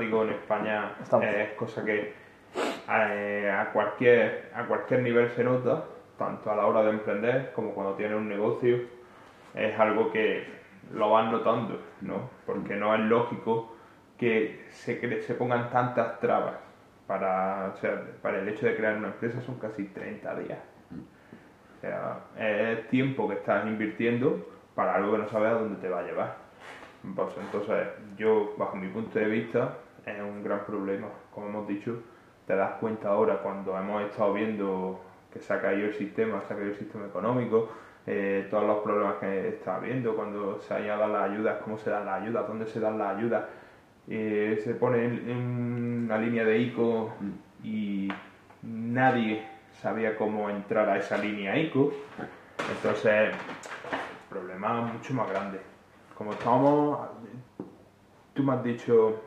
en España es cosa que eh, a, cualquier, a cualquier nivel se nota, tanto a la hora de emprender como cuando tienes un negocio, es algo que lo vas notando, ¿no? Porque no es lógico que se, se pongan tantas trabas para, o sea, para el hecho de crear una empresa son casi 30 días. O sea, es tiempo que estás invirtiendo para algo que no sabes a dónde te va a llevar. Pues, entonces, yo, bajo mi punto de vista, es un gran problema. Como hemos dicho, te das cuenta ahora cuando hemos estado viendo que se ha caído el sistema, se ha caído el sistema económico, eh, todos los problemas que está habiendo, cuando se hayan dado las ayudas, cómo se dan las ayudas, dónde se dan las ayudas. Eh, se pone en, una línea de ICO y nadie sabía cómo entrar a esa línea ICO. Entonces, el problema es mucho más grande. Como estamos, tú me has dicho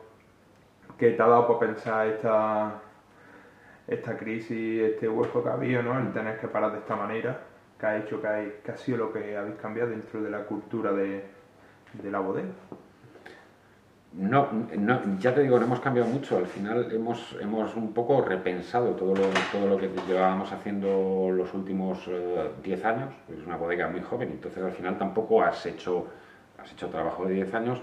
que te ha dado por pensar esta, esta crisis, este hueco que ha habido, ¿no? El tener que parar de esta manera, que ha hecho que, ha sido lo que habéis cambiado dentro de la cultura de, de la bodega. No, no, ya te digo, no hemos cambiado mucho. Al final hemos, hemos un poco repensado todo lo, todo lo que llevábamos haciendo los últimos 10 eh, años. Es una bodega muy joven, entonces al final tampoco has hecho, has hecho trabajo de 10 años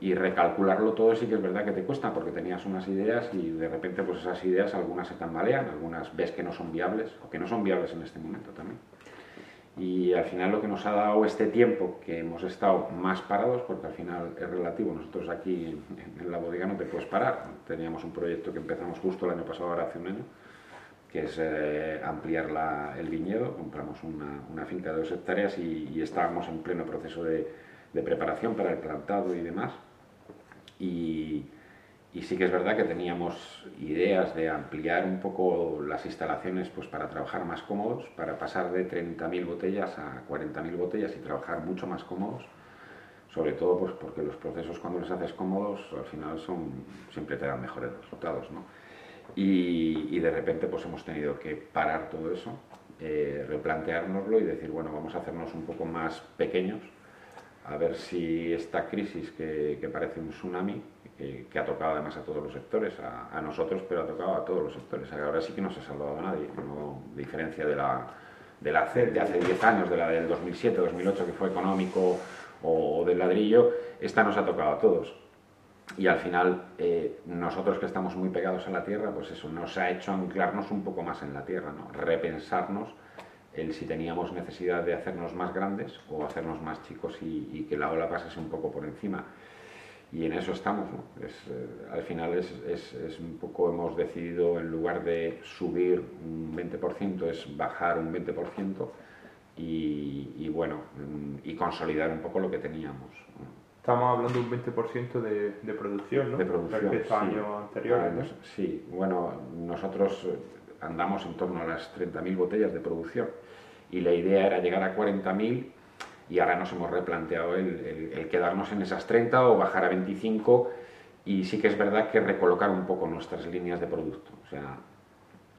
y recalcularlo todo sí que es verdad que te cuesta porque tenías unas ideas y de repente pues esas ideas algunas se tambalean, algunas ves que no son viables o que no son viables en este momento también. Y al final lo que nos ha dado este tiempo que hemos estado más parados, porque al final es relativo, nosotros aquí en la bodega no te puedes parar. Teníamos un proyecto que empezamos justo el año pasado, ahora hace un año, que es eh, ampliar la, el viñedo. Compramos una, una, finca de dos hectáreas y, y estábamos en pleno proceso de, de preparación para el plantado y demás. Y, y sí que es verdad que teníamos ideas de ampliar un poco las instalaciones pues para trabajar más cómodos, para pasar de 30.000 botellas a 40.000 botellas y trabajar mucho más cómodos, sobre todo pues porque los procesos cuando los haces cómodos al final son siempre te dan mejores resultados, ¿no? Y, de repente pues hemos tenido que parar todo eso, eh, replanteárnoslo y decir, bueno, vamos a hacernos un poco más pequeños, a ver si esta crisis que, que parece un tsunami que, ha tocado además a todos los sectores, a, nosotros, pero ha tocado a todos los sectores. Ahora sí que no se ha salvado a nadie, no, diferencia de la, de, de hace 10 años, de la del 2007, 2008, que fue económico o, del ladrillo, esta nos ha tocado a todos. Y al final, eh, nosotros que estamos muy pegados a la tierra, pues eso nos ha hecho anclarnos un poco más en la tierra, ¿no? repensarnos el si teníamos necesidad de hacernos más grandes o hacernos más chicos y, y que la ola pasase un poco por encima y en eso estamos. ¿no? Es, eh, al final es, es, es, un poco, hemos decidido, en lugar de subir un 20%, es bajar un 20% y, y bueno, y consolidar un poco lo que teníamos. Estamos hablando de un 20% de, de, producción, ¿no? De producción, Respecto a años anteriores. Sí, bueno, nosotros andamos en torno a las 30.000 botellas de producción y la idea era llegar a 40.000 y ahora nos hemos replanteado el, quedarnos en esas 30 o bajar a 25 y sí que es verdad que recolocar un poco nuestras líneas de producto. O sea,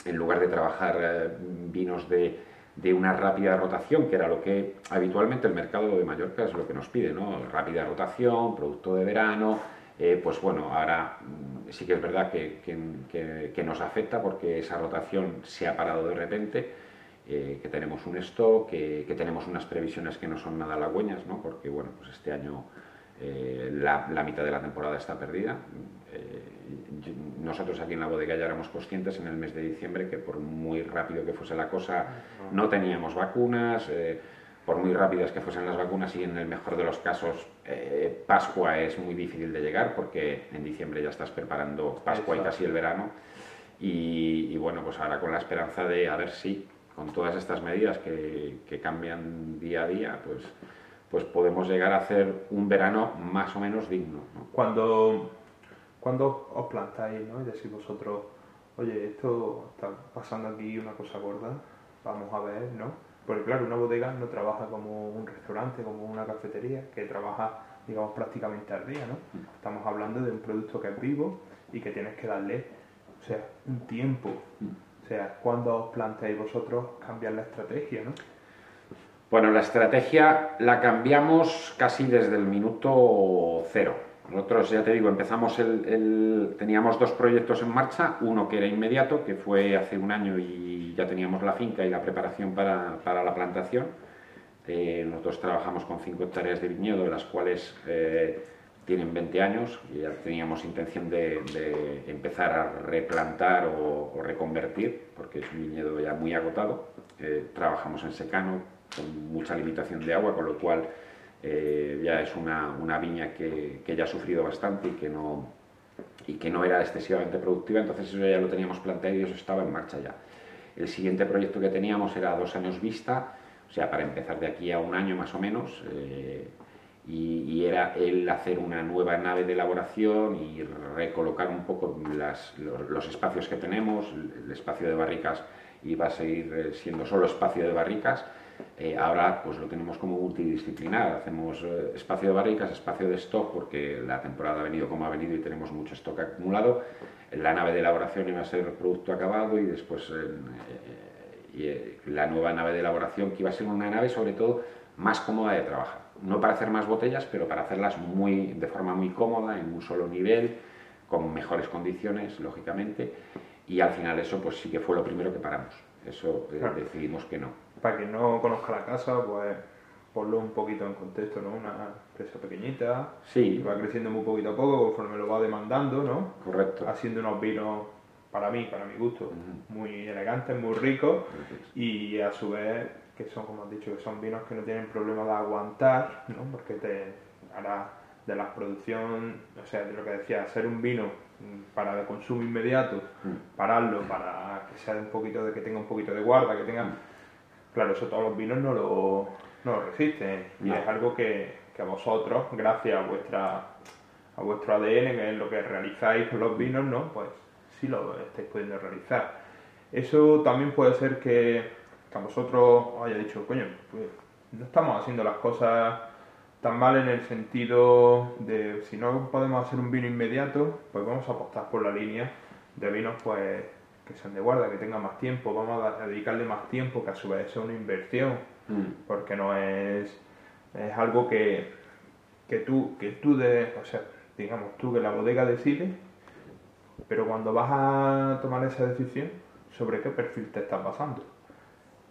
en lugar de trabajar eh, vinos de, de, una rápida rotación, que era lo que habitualmente el mercado de Mallorca es lo que nos pide, ¿no? Rápida rotación, producto de verano, eh, pues bueno, ahora mm, sí que es verdad que, que, que nos afecta porque esa rotación se ha parado de repente eh, que tenemos un stock, que, que, tenemos unas previsiones que no son nada halagüeñas, ¿no? porque bueno, pues este año eh, la, la, mitad de la temporada está perdida. Eh, nosotros aquí en la bodega ya éramos conscientes en el mes de diciembre que por muy rápido que fuese la cosa no teníamos vacunas, por muy rápidas que fuesen las vacunas y en el mejor de los casos Pascua es muy difícil de llegar porque en diciembre ya estás preparando Pascua y casi el verano. Y, y, bueno, pues ahora con la esperanza de a ver si con todas estas medidas que, que cambian día a día, pues, pues podemos llegar a hacer un verano más o menos digno. ¿no? Cuando, cuando os plantáis ¿no? y decís vosotros, oye, esto está pasando aquí una cosa gorda, vamos a ver, ¿no? Porque claro, una bodega no trabaja como un restaurante, como una cafetería, que trabaja, digamos, prácticamente al día, ¿no? Estamos hablando de un producto que es vivo y que tienes que darle, o sea, un tiempo. O sea, ¿cuándo os planteáis vosotros cambiar la estrategia, no? Bueno, la estrategia la cambiamos casi desde el minuto cero. Nosotros, ya te digo, empezamos el, teníamos dos proyectos en marcha, uno que era inmediato, que fue hace un año y ya teníamos la finca y la preparación para, para la plantación. Eh, nosotros trabajamos con cinco hectáreas de viñedo, de las cuales eh, tienen 20 años ya teníamos intención de, empezar a replantar o, reconvertir, porque es un viñedo ya muy agotado. Eh, trabajamos en secano, con mucha limitación de agua, con lo cual eh, ya es una, una viña que, que, ya ha sufrido bastante y que, no, y que no era excesivamente productiva, entonces eso ya lo teníamos planteado y eso estaba en marcha ya. El siguiente proyecto que teníamos era dos años vista, o sea, para empezar de aquí a un año más o menos, eh, y, era el hacer una nueva nave de elaboración y recolocar un poco los, espacios que tenemos, el espacio de barricas iba a seguir eh, siendo solo espacio de barricas, eh, ahora pues lo tenemos como multidisciplinar, hacemos eh, espacio de barricas, espacio de stock, porque la temporada ha venido como ha venido y tenemos mucho stock acumulado. La nave de elaboración iba a ser producto acabado y después la nueva nave de elaboración que iba a ser una nave sobre todo más cómoda de trabajar. No para hacer más botellas, pero para hacerlas muy, de forma muy cómoda, en un solo nivel, con mejores condiciones, lógicamente. Y al final eso pues sí que fue lo primero que paramos. Eso decidimos que no para quien no conozca la casa, pues ponlo un poquito en contexto, ¿no? Una empresa pequeñita, sí. va creciendo muy poquito a poco conforme lo va demandando, ¿no? Correcto. Haciendo unos vinos, para mí, para mi gusto, muy elegantes, muy ricos y a su vez que son, como has dicho, que son vinos que no tienen problema de aguantar, ¿no? Porque te hará de la producción, o sea, de lo que decía, hacer un vino para el consumo inmediato, mm. pararlo para que sea un poquito de que tenga un poquito de guarda, que tenga mm. Claro, eso todos los vinos no lo, no resisten. Y es algo que, que, vosotros, gracias a vuestra a vuestro ADN, que es lo que realizáis con los vinos, ¿no? Pues sí lo estáis pudiendo realizar. Eso también puede ser que a vosotros os haya dicho, coño, pues no estamos haciendo las cosas tan mal en el sentido de si no podemos hacer un vino inmediato, pues vamos a apostar por la línea de vinos pues que sean de guarda, que tengan más tiempo, vamos a dedicarle más tiempo, que a su vez es una inversión, mm. porque no es, es algo que, que tú, que tú de, o sea, digamos tú que la bodega decide, pero cuando vas a tomar esa decisión, ¿sobre qué perfil te está pasando?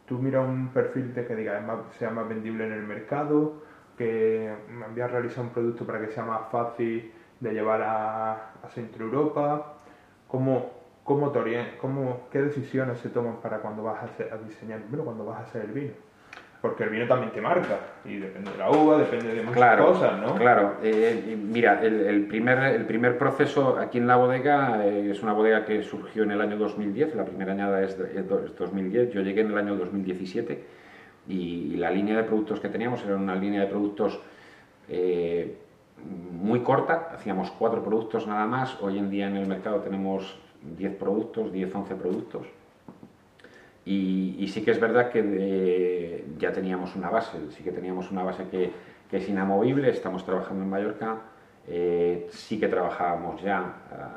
Tú miras un perfil de que diga, sea más vendible en el mercado, que voy a realizar un producto para que sea más fácil de llevar a, Centro Europa, ¿cómo, ¿Cómo te ¿Qué decisiones se toman para cuando vas a, a diseñar, bueno, cuando vas a hacer el vino? Porque el vino también te marca y depende de la uva, depende de muchas cosas, ¿no? Claro, eh, mira, el, primer, el primer proceso aquí en la bodega eh, es una bodega que surgió en el año 2010, la primera añada es, 2010, yo llegué en el año 2017 y, la línea de productos que teníamos era una línea de productos eh, muy corta, hacíamos cuatro productos nada más, hoy en día en el mercado tenemos 10 productos, 10, 11 productos. Y, sí que es verdad que ya teníamos una base, sí que teníamos una base que, que es inamovible, estamos trabajando en Mallorca, eh, sí que trabajábamos ya,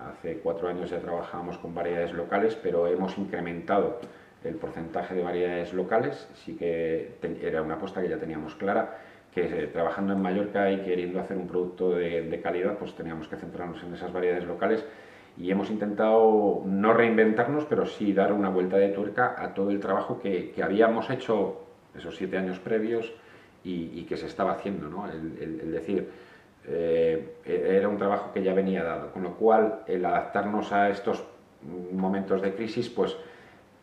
hace cuatro años ya trabajábamos con variedades locales, pero hemos incrementado el porcentaje de variedades locales, sí que era una apuesta que ya teníamos clara, que eh, trabajando en Mallorca y queriendo hacer un producto de, de calidad, pues teníamos que centrarnos en esas variedades locales y hemos intentado no reinventarnos, pero sí dar una vuelta de tuerca a todo el trabajo que, que habíamos hecho esos siete años previos y, que se estaba haciendo. ¿no? El, decir, eh, era un trabajo que ya venía dado, con lo cual el adaptarnos a estos momentos de crisis, pues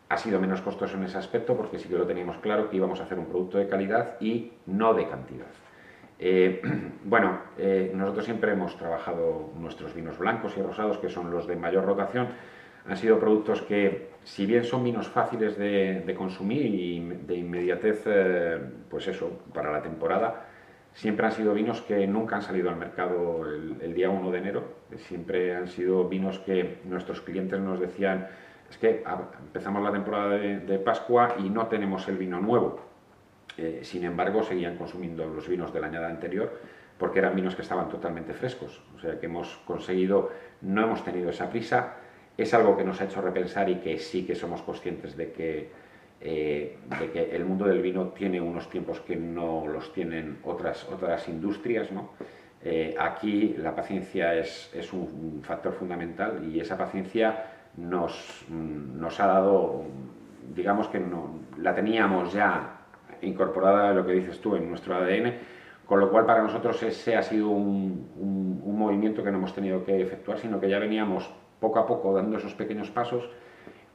ha sido menos costoso en ese aspecto porque sí que lo teníamos claro que íbamos a hacer un producto de calidad y no de cantidad. Eh, bueno, eh, nosotros siempre hemos trabajado nuestros vinos blancos y rosados, que son los de mayor rotación. Han sido productos que, si bien son vinos fáciles de, consumir y de inmediatez, eh, pues eso, para la temporada, siempre han sido vinos que nunca han salido al mercado el, día 1 de enero. Siempre han sido vinos que nuestros clientes nos decían, es que empezamos la temporada de Pascua y no tenemos el vino nuevo sin embargo, seguían consumiendo los vinos de la añada anterior porque eran vinos que estaban totalmente frescos. O sea que hemos conseguido, no hemos tenido esa prisa. Es algo que nos ha hecho repensar y que sí que somos conscientes de que, eh, de que el mundo del vino tiene unos tiempos que no los tienen otras, otras industrias. ¿no? Eh, aquí la paciencia es, es un, factor fundamental y esa paciencia nos, nos ha dado, digamos que no, la teníamos ya incorporada, lo que dices tú, en nuestro ADN, con lo cual para nosotros ese ha sido un, movimiento que no hemos tenido que efectuar, sino que ya veníamos poco a poco dando esos pequeños pasos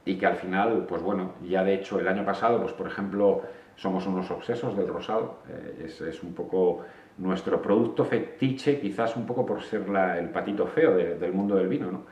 y que al final, pues bueno, ya de hecho el año pasado, pues por ejemplo, somos unos obsesos del rosado, eh, es, un poco nuestro producto fetiche, quizás un poco por ser el patito feo de, del mundo del vino, ¿no?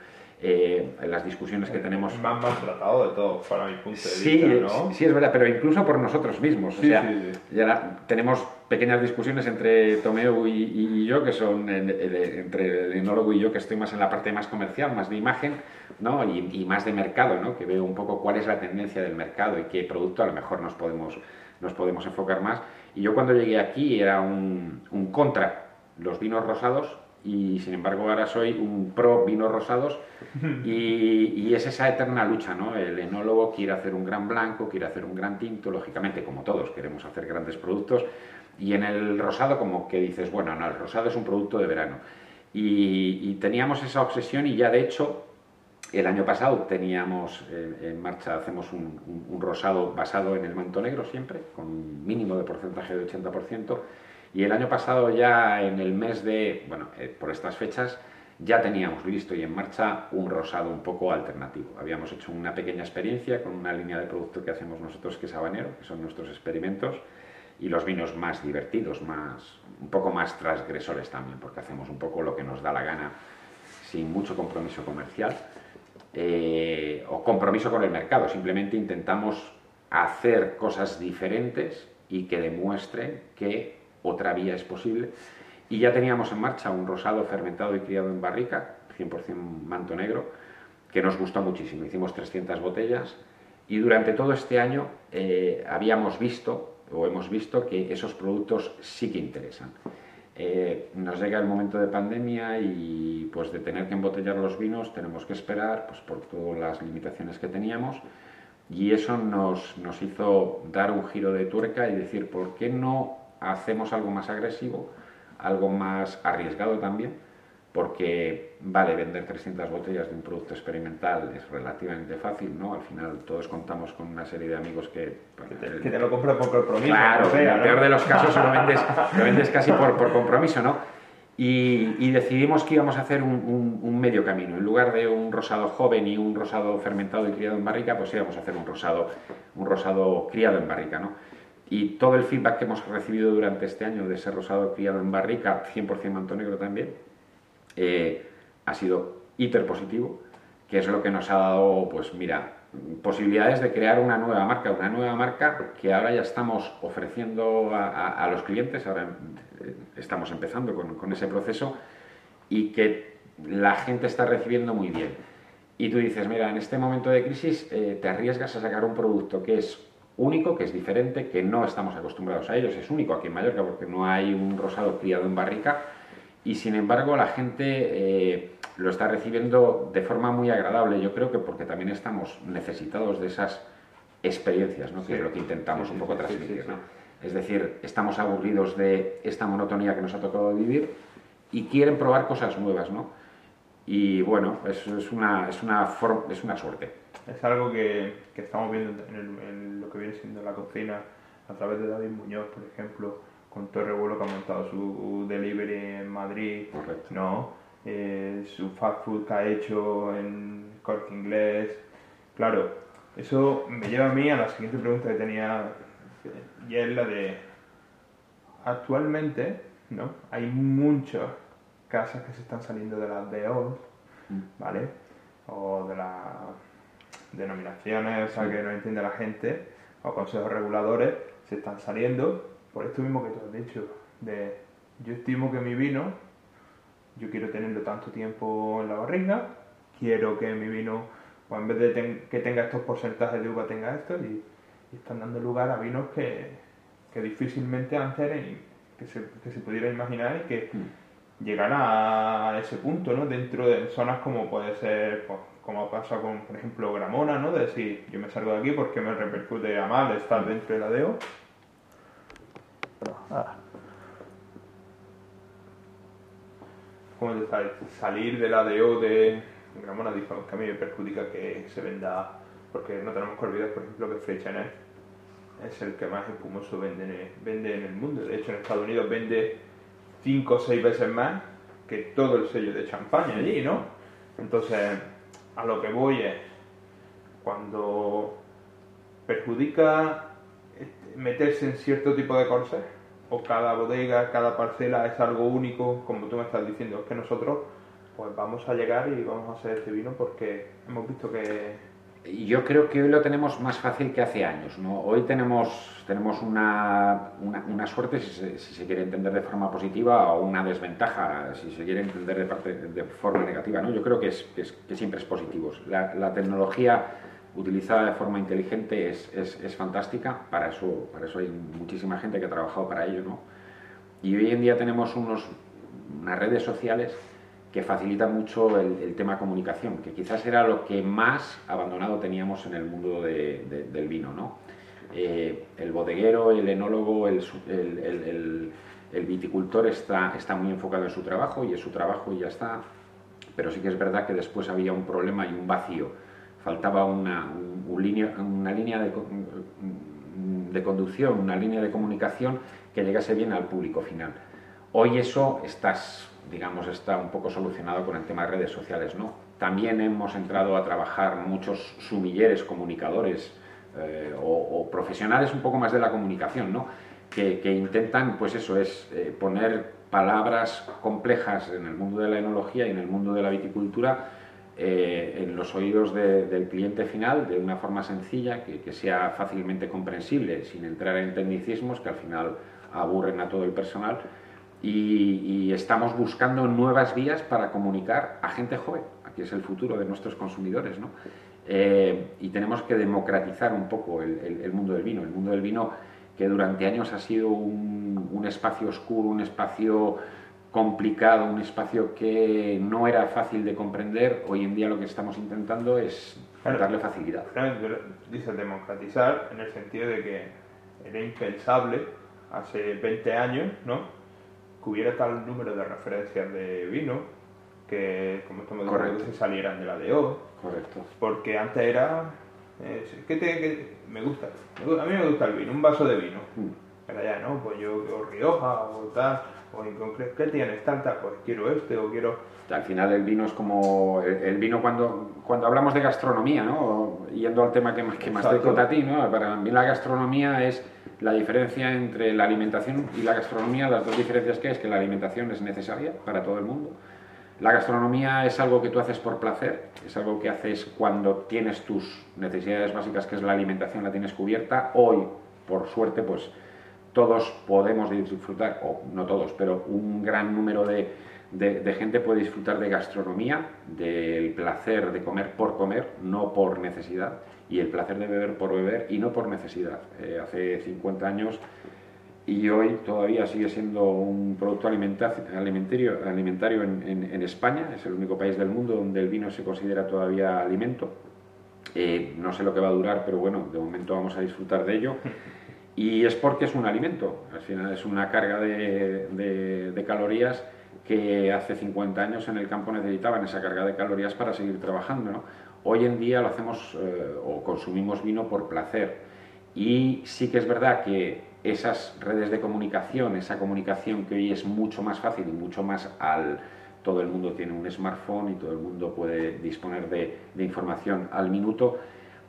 Eh, las discusiones que tenemos. Más maltratado de todo, para mi punto de sí, vista. ¿no? Sí, es verdad, pero incluso por nosotros mismos. Sí, o sea, sí, ya tenemos pequeñas discusiones entre Tomeo y, y yo, que son en, en, entre el enólogo y yo, que estoy más en la parte más comercial, más de imagen, ¿no? Y, y, más de mercado, ¿no? que veo un poco cuál es la tendencia del mercado y qué producto a lo mejor nos podemos, nos podemos enfocar más. Y yo cuando llegué aquí era un, un contra los vinos rosados y sin embargo ahora soy un pro vinos rosados y, y, es esa eterna lucha, ¿no? El enólogo quiere hacer un gran blanco, quiere hacer un gran tinto, lógicamente como todos queremos hacer grandes productos y en el rosado como que dices, bueno, no, el rosado es un producto de verano y, y teníamos esa obsesión y ya de hecho el año pasado teníamos eh, en marcha, hacemos un, un, un, rosado basado en el manto negro siempre, con un mínimo de porcentaje de 80%, y el año pasado ya en el mes de, bueno, eh, por estas fechas, ya teníamos listo y en marcha un rosado un poco alternativo. Habíamos hecho una pequeña experiencia con una línea de producto que hacemos nosotros que es habanero, que son nuestros experimentos, y los vinos más divertidos, más, un poco más transgresores también, porque hacemos un poco lo que nos da la gana sin mucho compromiso comercial eh, o compromiso con el mercado, simplemente intentamos hacer cosas diferentes y que demuestren que otra vía es posible. Y ya teníamos en marcha un rosado fermentado y criado en barrica, 100% manto negro, que nos gustó muchísimo. Hicimos 300 botellas y durante todo este año eh, habíamos visto o hemos visto que esos productos sí que interesan. Eh, nos llega el momento de pandemia y pues de tener que embotellar los vinos tenemos que esperar pues por todas las limitaciones que teníamos y eso nos, nos hizo dar un giro de tuerca y decir por qué no hacemos algo más agresivo, algo más arriesgado también, porque vale vender 300 botellas de un producto experimental es relativamente fácil, ¿no? Al final todos contamos con una serie de amigos que... Que te, que te lo compran por compromiso. Claro, en el ¿no? peor de los casos lo vendes, lo vendes casi por, por compromiso, ¿no? Y, y, decidimos que íbamos a hacer un, un, un, medio camino. En lugar de un rosado joven y un rosado fermentado y criado en barrica, pues íbamos a hacer un rosado, un rosado criado en barrica, ¿no? Y todo el feedback que hemos recibido durante este año de ese rosado criado en barrica, 100% manto negro también, eh, ha sido hiper positivo, que es lo que nos ha dado, pues mira, posibilidades de crear una nueva marca, una nueva marca que ahora ya estamos ofreciendo a, a, a los clientes, ahora eh, estamos empezando con, con, ese proceso y que la gente está recibiendo muy bien. Y tú dices, mira, en este momento de crisis eh, te arriesgas a sacar un producto que es único, que es diferente, que no estamos acostumbrados a ellos, es único aquí en Mallorca porque no hay un rosado criado en barrica y sin embargo la gente eh, lo está recibiendo de forma muy agradable. Yo creo que porque también estamos necesitados de esas experiencias, ¿no? que es lo que intentamos sí, un poco sí, transmitir. ¿no? Es decir, estamos aburridos de esta monotonía que nos ha tocado vivir y quieren probar cosas nuevas. ¿no? Y bueno, es, es, una, es, una, es una suerte. Es algo que, que estamos viendo en, el, en, lo que viene siendo la cocina a través de David Muñoz, por ejemplo, con todo el revuelo que ha montado su delivery en Madrid, Correcto. ¿no? Eh, su fast food que ha hecho en Cork Inglés. Claro, eso me lleva a mí a la siguiente pregunta que tenía, y es la de, actualmente, ¿no? Hay muchas casas que se están saliendo de las DOs, ¿vale? O de las denominaciones, o sea, que no entiende la gente, o consejos reguladores, se están saliendo por esto mismo que tú has dicho, de yo estimo que mi vino, yo quiero tenerlo tanto tiempo en la barriga, quiero que mi vino, pues en vez de ten, que tenga estos porcentajes de uva, tenga esto, y, y están dando lugar a vinos que, que difícilmente antes que se, que se pudiera imaginar y que mm. Llegan a ese punto, ¿no? Dentro de zonas como puede ser, pues, como pasa con, por ejemplo, Gramona, ¿no? De decir, yo me salgo de aquí porque me repercute a mal estar dentro de la DEO, Ah. como salir de la DO de Gramona, digamos que a mí me perjudica que se venda, porque no tenemos que olvidar, por ejemplo, que Free es el que más espumoso vende vende en el mundo. De hecho, en Estados Unidos vende 5 o 6 veces más que todo el sello de champaña allí, ¿no? Entonces, a lo que voy es, cuando perjudica este, meterse en cierto tipo de corsés, o cada bodega, cada parcela es algo único, como tú me estás diciendo, es que nosotros pues vamos a llegar y vamos a hacer este vino porque hemos visto que yo creo que hoy lo tenemos más fácil que hace años. ¿no? Hoy tenemos, tenemos una, una, suerte, si se, quiere entender de forma positiva, o una desventaja, si se quiere entender de, parte, de forma negativa. ¿no? Yo creo que, es, que, siempre es positivo. La, la, tecnología utilizada de forma inteligente es, es, es, fantástica, para eso, para eso hay muchísima gente que ha trabajado para ello. ¿no? Y hoy en día tenemos unos, unas redes sociales que facilita mucho el, tema comunicación, que quizás era lo que más abandonado teníamos en el mundo del vino. ¿no? Eh, el bodeguero, el enólogo, el, viticultor está, está muy enfocado en su trabajo y en su trabajo y ya está, pero sí que es verdad que después había un problema y un vacío. Faltaba una, una línea de conducción, una línea de comunicación que llegase bien al público final. Hoy eso estás digamos, está un poco solucionado con el tema de redes sociales, ¿no? También hemos entrado a trabajar muchos sumilleres, comunicadores eh, o, profesionales un poco más de la comunicación, ¿no? Que, intentan, pues eso, es eh, poner palabras complejas en el mundo de la enología y en el mundo de la viticultura eh, en los oídos del cliente final de una forma sencilla, que, que sea fácilmente comprensible, sin entrar en tecnicismos que al final aburren a todo el personal y, estamos buscando nuevas vías para comunicar a gente joven. Aquí es el futuro de nuestros consumidores, ¿no? Eh, y tenemos que democratizar un poco el, mundo del vino. El mundo del vino que durante años ha sido un, espacio oscuro, un espacio complicado, un espacio que no era fácil de comprender, hoy en día lo que estamos intentando es darle facilidad. Dice democratizar en el sentido de que era impensable hace 20 años, ¿no? Que hubiera tal número de referencias de vino que, como estamos diciendo, se salieran de la DO. Correcto. Porque antes era. Eh, ¿qué te, me gusta. A mí me gusta el vino, un vaso de vino. Mm. Pero ya, ¿no? Pues yo, o Rioja o tal, o en concreto, ¿qué tienes tanta? Pues quiero este o quiero. Al final el vino es como. El, vino cuando, cuando hablamos de gastronomía, ¿no? Yendo al tema que, que más te a ti, ¿no? Para mí la gastronomía es la diferencia entre la alimentación y la gastronomía, las dos diferencias que es que la alimentación es necesaria para todo el mundo. La gastronomía es algo que tú haces por placer, es algo que haces cuando tienes tus necesidades básicas, que es la alimentación, la tienes cubierta. Hoy, por suerte, pues todos podemos disfrutar, o no todos, pero un gran número de, de, gente puede disfrutar de gastronomía, del placer de comer por comer, no por necesidad, y el placer de beber por beber y no por necesidad. Eh, hace 50 años y hoy todavía sigue siendo un producto alimentario, alimentario en, España, es el único país del mundo donde el vino se considera todavía alimento. Eh, no sé lo que va a durar, pero bueno, de momento vamos a disfrutar de ello. Y es porque es un alimento, al final es una carga de, de calorías que hace 50 años en el campo necesitaban esa carga de calorías para seguir trabajando. ¿no? Hoy en día lo hacemos eh, o consumimos vino por placer. Y sí que es verdad que esas redes de comunicación, esa comunicación que hoy es mucho más fácil y mucho más al... Todo el mundo tiene un smartphone y todo el mundo puede disponer de, información al minuto,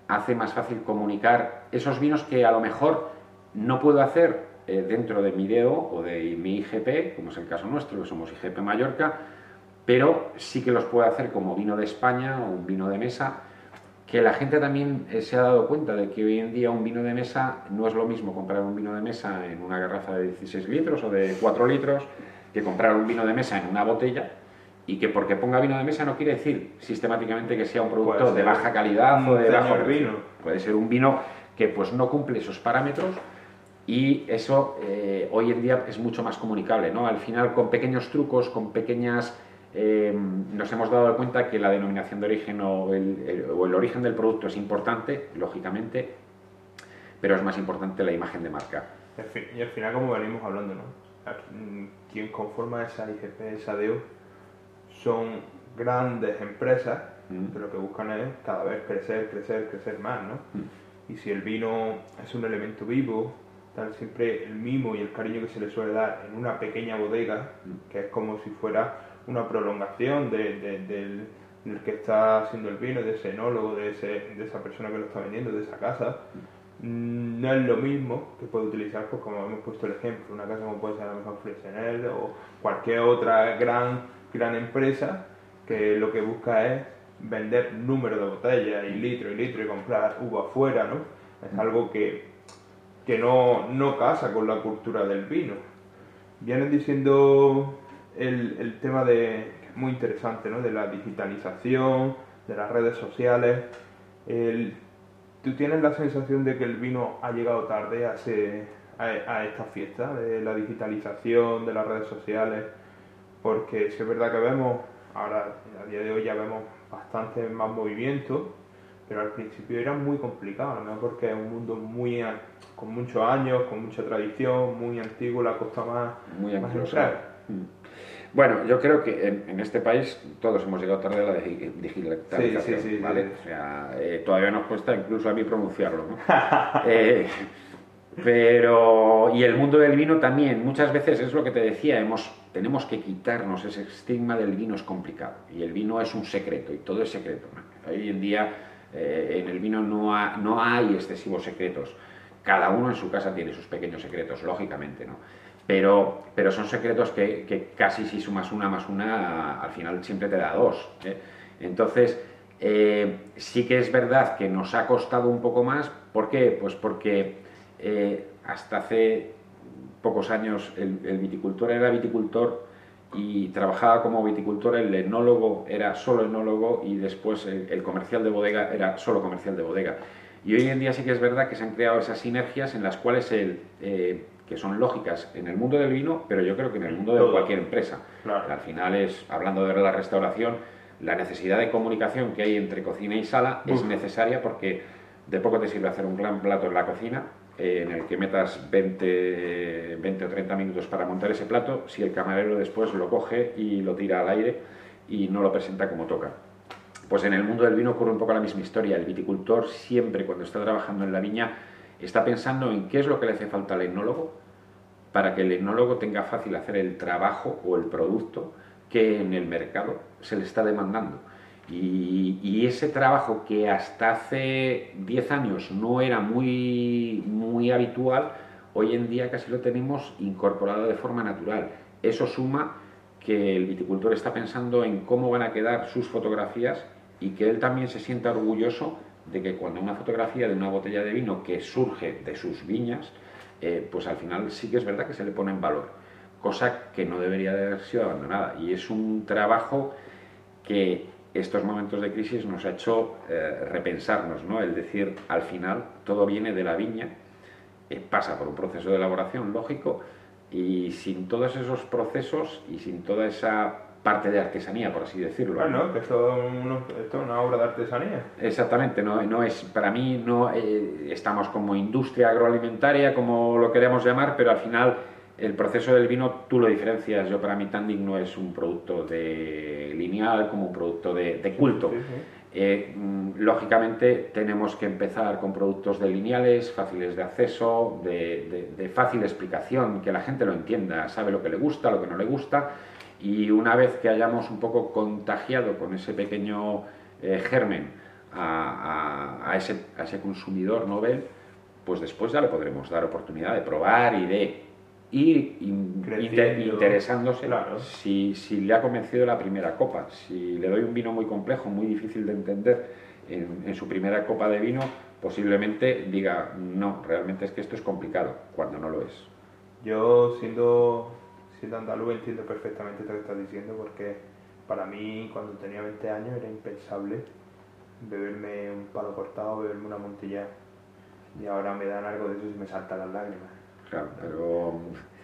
hace más fácil comunicar esos vinos que a lo mejor no puedo hacer eh, dentro de mi DEO o de mi IGP, como es el caso nuestro, que somos IGP Mallorca, pero sí que los puedo hacer como vino de España o un vino de mesa, que la gente también eh, se ha dado cuenta de que hoy en día un vino de mesa no es lo mismo comprar un vino de mesa en una garrafa de 16 litros o de 4 litros que comprar un vino de mesa en una botella y que porque ponga vino de mesa no quiere decir sistemáticamente que sea un producto de baja calidad o de bajo vino. Puede ser un vino que pues no cumple esos parámetros y eso eh, hoy en día es mucho más comunicable, ¿no? Al final, con pequeños trucos, con pequeñas... Eh, nos hemos dado cuenta que la denominación de origen o el, o el, origen del producto es importante, lógicamente, pero es más importante la imagen de marca. Y al final, como venimos hablando, ¿no? Quien conforma esa IGP, esa DEO, son grandes empresas que lo que buscan es cada vez crecer, crecer, crecer más, ¿no? Y si el vino es un elemento vivo, tal siempre el mimo y el cariño que se le suele dar en una pequeña bodega, que es como si fuera una prolongación del, que está haciendo el vino, de ese enólogo, de, ese, de esa persona que lo está vendiendo, de esa casa, mm, no es lo mismo que puede utilizar, pues como hemos puesto el ejemplo, una casa como puede ser la mejor Freixenet o cualquier otra gran, gran empresa que lo que busca es vender número de botellas y litro y litro y comprar uva afuera, ¿no? Es algo que, que no, no casa con la cultura del vino. Vienes diciendo el, el tema de, muy interesante, ¿no? De la digitalización, de las redes sociales. El, ¿Tú tienes la sensación de que el vino ha llegado tarde a, a, esta fiesta de la digitalización, de las redes sociales? Porque si es verdad que vemos, ahora a día de hoy ya vemos bastante más movimiento, pero al principio era muy complicado, ¿no? porque es un mundo muy con muchos años, con mucha tradición, muy antiguo, la costa más, muy más. Bueno, yo creo que en, este país todos hemos llegado tarde a la digitalización, sí, sí, ¿vale? O sea, eh, todavía nos cuesta incluso a mí pronunciarlo, ¿no? Eh, pero, y el mundo del vino también, muchas veces es lo que te decía, hemos, tenemos que quitarnos ese estigma del vino es complicado. Y el vino es un secreto, y todo es secreto. Hoy en día eh, en el vino no, no hay excesivos secretos. Cada uno en su casa tiene sus pequeños secretos, lógicamente, ¿no? Pero, pero son secretos que, que casi si sumas una más una, al final siempre te da dos. ¿eh? Entonces, eh, sí que es verdad que nos ha costado un poco más. ¿Por qué? Pues porque eh, hasta hace pocos años el, viticultor era viticultor y trabajaba como viticultor, el enólogo era solo enólogo y después el, comercial de bodega era solo comercial de bodega. Y hoy en día sí que es verdad que se han creado esas sinergias en las cuales el, eh, que son lógicas en el mundo del vino, pero yo creo que en el mundo de cualquier empresa. Al final es, hablando de la restauración, la necesidad de comunicación que hay entre cocina y sala es necesaria porque de poco te sirve hacer un gran plato en la cocina en el que metas 20, 20 o 30 minutos para montar ese plato, si el camarero después lo coge y lo tira al aire y no lo presenta como toca. Pues en el mundo del vino ocurre un poco la misma historia. El viticultor siempre cuando está trabajando en la viña está pensando en qué es lo que le hace falta al etnólogo para que el etnólogo tenga fácil hacer el trabajo o el producto que en el mercado se le está demandando. Y, ese trabajo que hasta hace 10 años no era muy, muy habitual, hoy en día casi lo tenemos incorporado de forma natural. Eso suma que el viticultor está pensando en cómo van a quedar sus fotografías y que él también se sienta orgulloso de que cuando una fotografía de una botella de vino que surge de sus viñas, eh, pues al final sí que es verdad que se le pone en valor, cosa que no debería de haber sido abandonada. Y es un trabajo que estos momentos de crisis nos ha hecho eh, repensarnos, ¿no? El decir, al final, todo viene de la viña, eh, pasa por un proceso de elaboración lógico, y sin todos esos procesos y sin toda esa parte de artesanía, por así decirlo. Bueno, que esto, es una obra de artesanía. Exactamente, no, no es, para mí no eh, estamos como industria agroalimentaria, como lo queremos llamar, pero al final el proceso del vino tú lo diferencias. Yo para mí Tanding no es un producto de lineal como un producto de, culto. Eh, mm, lógicamente tenemos que empezar con productos de lineales, fáciles de acceso, de, fácil explicación, que la gente lo entienda, sabe lo que le gusta, lo que no le gusta. Y una vez que hayamos un poco contagiado con ese pequeño eh, germen a, ese, a ese consumidor novel, pues después ya le podremos dar oportunidad de probar y de y interesándose si, si, le ha convencido la primera copa. Si le doy un vino muy complejo, muy difícil de entender en, su primera copa de vino, posiblemente diga, no, realmente es que esto es complicado, cuando no lo es. Yo, siendo, siendo andaluz, entiendo perfectamente lo que estás diciendo, porque para mí, cuando tenía 20 años, era impensable beberme un palo cortado, beberme una montilla, y ahora me dan algo de eso y me saltan las lágrimas pero...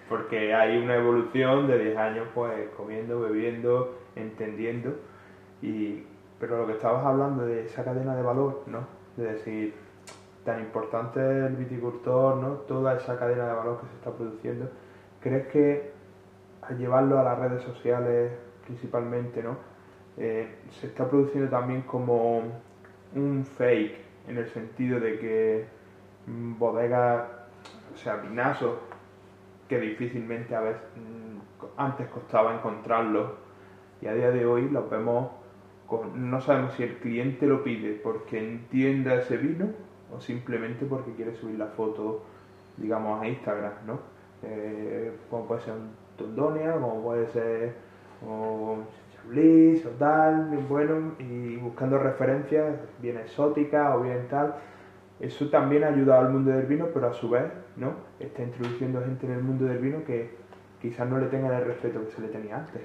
Porque hay una evolución de 10 años, pues, comiendo, bebiendo, entendiendo, y... Pero lo que estabas hablando de esa cadena de valor, ¿no? De decir, tan importante el viticultor, ¿no? Toda esa cadena de valor que se está produciendo. ¿Crees que al llevarlo a las redes sociales principalmente, ¿no? eh, se está produciendo también como un fake, en el sentido de que bodegas, o sea, vinazos, que difícilmente a veces mm, antes costaba encontrarlos, y a día de hoy los vemos, no sabemos si el cliente lo pide porque entienda ese vino o simplemente porque quiere subir la foto, digamos, a Instagram, ¿no? Eh, como Tondonia, como puede ser un Chablis o tal, bueno, y buscando referencias bien exóticas o bien tal. Eso también ha ayudado al mundo del vino, pero a su vez, ¿no? Está introduciendo gente en el mundo del vino que quizás no le tengan el respeto que se le tenía antes.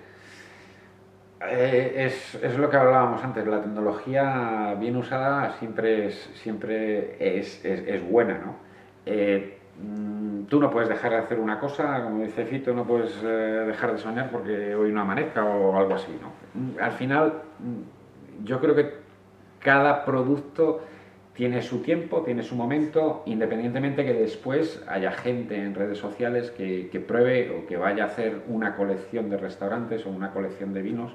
Eh, es, es, lo que hablábamos antes, la tecnología bien usada siempre es, siempre es, es, es buena, ¿no? Eh, tú no puedes dejar de hacer una cosa, como dice Fito, no puedes eh, dejar de soñar porque hoy no amanezca o algo así, ¿no? Mm, al final, mm, yo creo que cada producto tiene su tiempo, tiene su momento, independientemente que después haya gente en redes sociales que, pruebe o que vaya a hacer una colección de restaurantes o una colección de vinos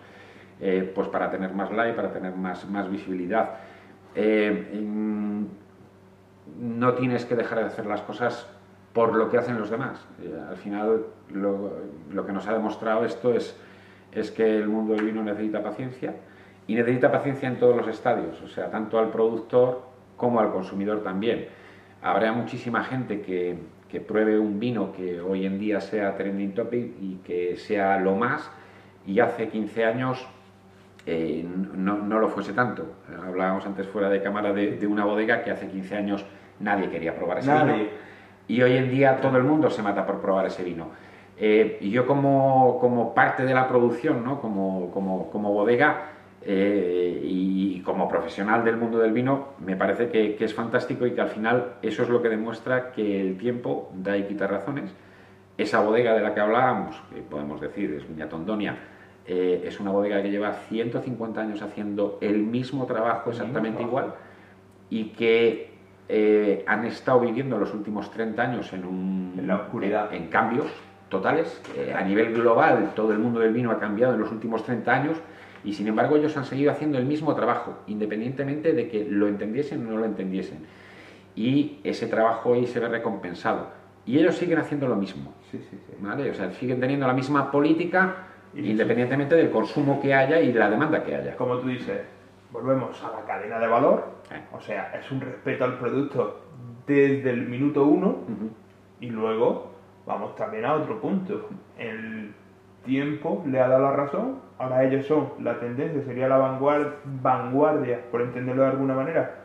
eh, pues para tener más like, para tener más, más visibilidad. Eh, no tienes que dejar de hacer las cosas por lo que hacen los demás. Eh, al final, lo, lo, que nos ha demostrado esto es, es que el mundo del vino necesita paciencia y necesita paciencia en todos los estadios, o sea, tanto al productor como al consumidor también. Habrá muchísima gente que, que pruebe un vino que hoy en día sea trending topic y que sea lo más, y hace 15 años eh, no, no, lo fuese tanto. Hablábamos antes fuera de cámara de, de, una bodega que hace 15 años nadie quería probar ese Nadie. vino y hoy en día todo el mundo se mata por probar ese vino. Eh, y yo como, como, parte de la producción, ¿no? como, como, como bodega eh, y como profesional del mundo del vino, me parece que, que, es fantástico y que al final eso es lo que demuestra que el tiempo da y quita razones. Esa bodega de la que hablábamos, que podemos decir es Viña Tondonia, eh, es una bodega que lleva 150 años haciendo el mismo trabajo exactamente igual y que eh, han estado viviendo los últimos 30 años en, un, en la oscuridad. En, en cambios totales. Eh, a nivel global, todo el mundo del vino ha cambiado en los últimos 30 años y sin embargo ellos han seguido haciendo el mismo trabajo, independientemente de que lo entendiesen o no lo entendiesen. Y ese trabajo hoy se ve recompensado. Y ellos siguen haciendo lo mismo. Sí, sí, sí. ¿vale? O sea, siguen teniendo la misma política independientemente del consumo que haya y la demanda que haya. Como tú dices, volvemos a la cadena de valor, eh. o sea, es un respeto al producto desde el minuto uno uh -huh. y luego vamos también a otro punto. El tiempo le ha dado la razón, ahora ellos son la tendencia, sería la vanguardia, vanguardia por entenderlo de alguna manera,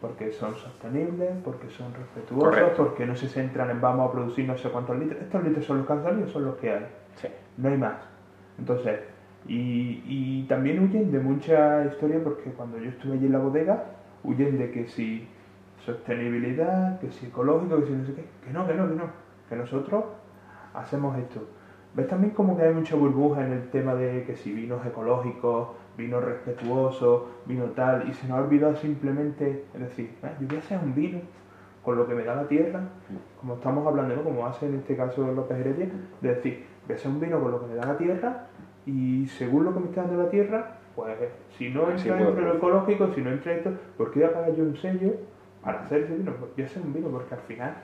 porque son sostenibles, porque son respetuosos, Correcto. porque no se centran en vamos a producir no sé cuántos litros. Estos litros son los que han salido, son los que hay. Sí. No hay más. Entonces, y, y, también huyen de mucha historia porque cuando yo estuve allí en la bodega, huyen de que si sostenibilidad, que si ecológico, que si no sé qué, que no, que no, que no, que nosotros hacemos esto. ¿Ves también como que hay mucha burbuja en el tema de que si vinos ecológicos, vinos respetuosos, vino tal, y se nos ha olvidado simplemente, es decir, ¿eh? yo voy a hacer un vino con lo que me da la tierra, como estamos hablando, como hace en este caso López Heredia, de decir, voy a hacer un vino con lo que me da la tierra y según lo que me está dando la tierra, pues si no entra dentro de lo ecológico, si no entra esto, ¿por qué voy a pagar yo un sello para hacer ese vino? Pues a hacer un vino porque al final,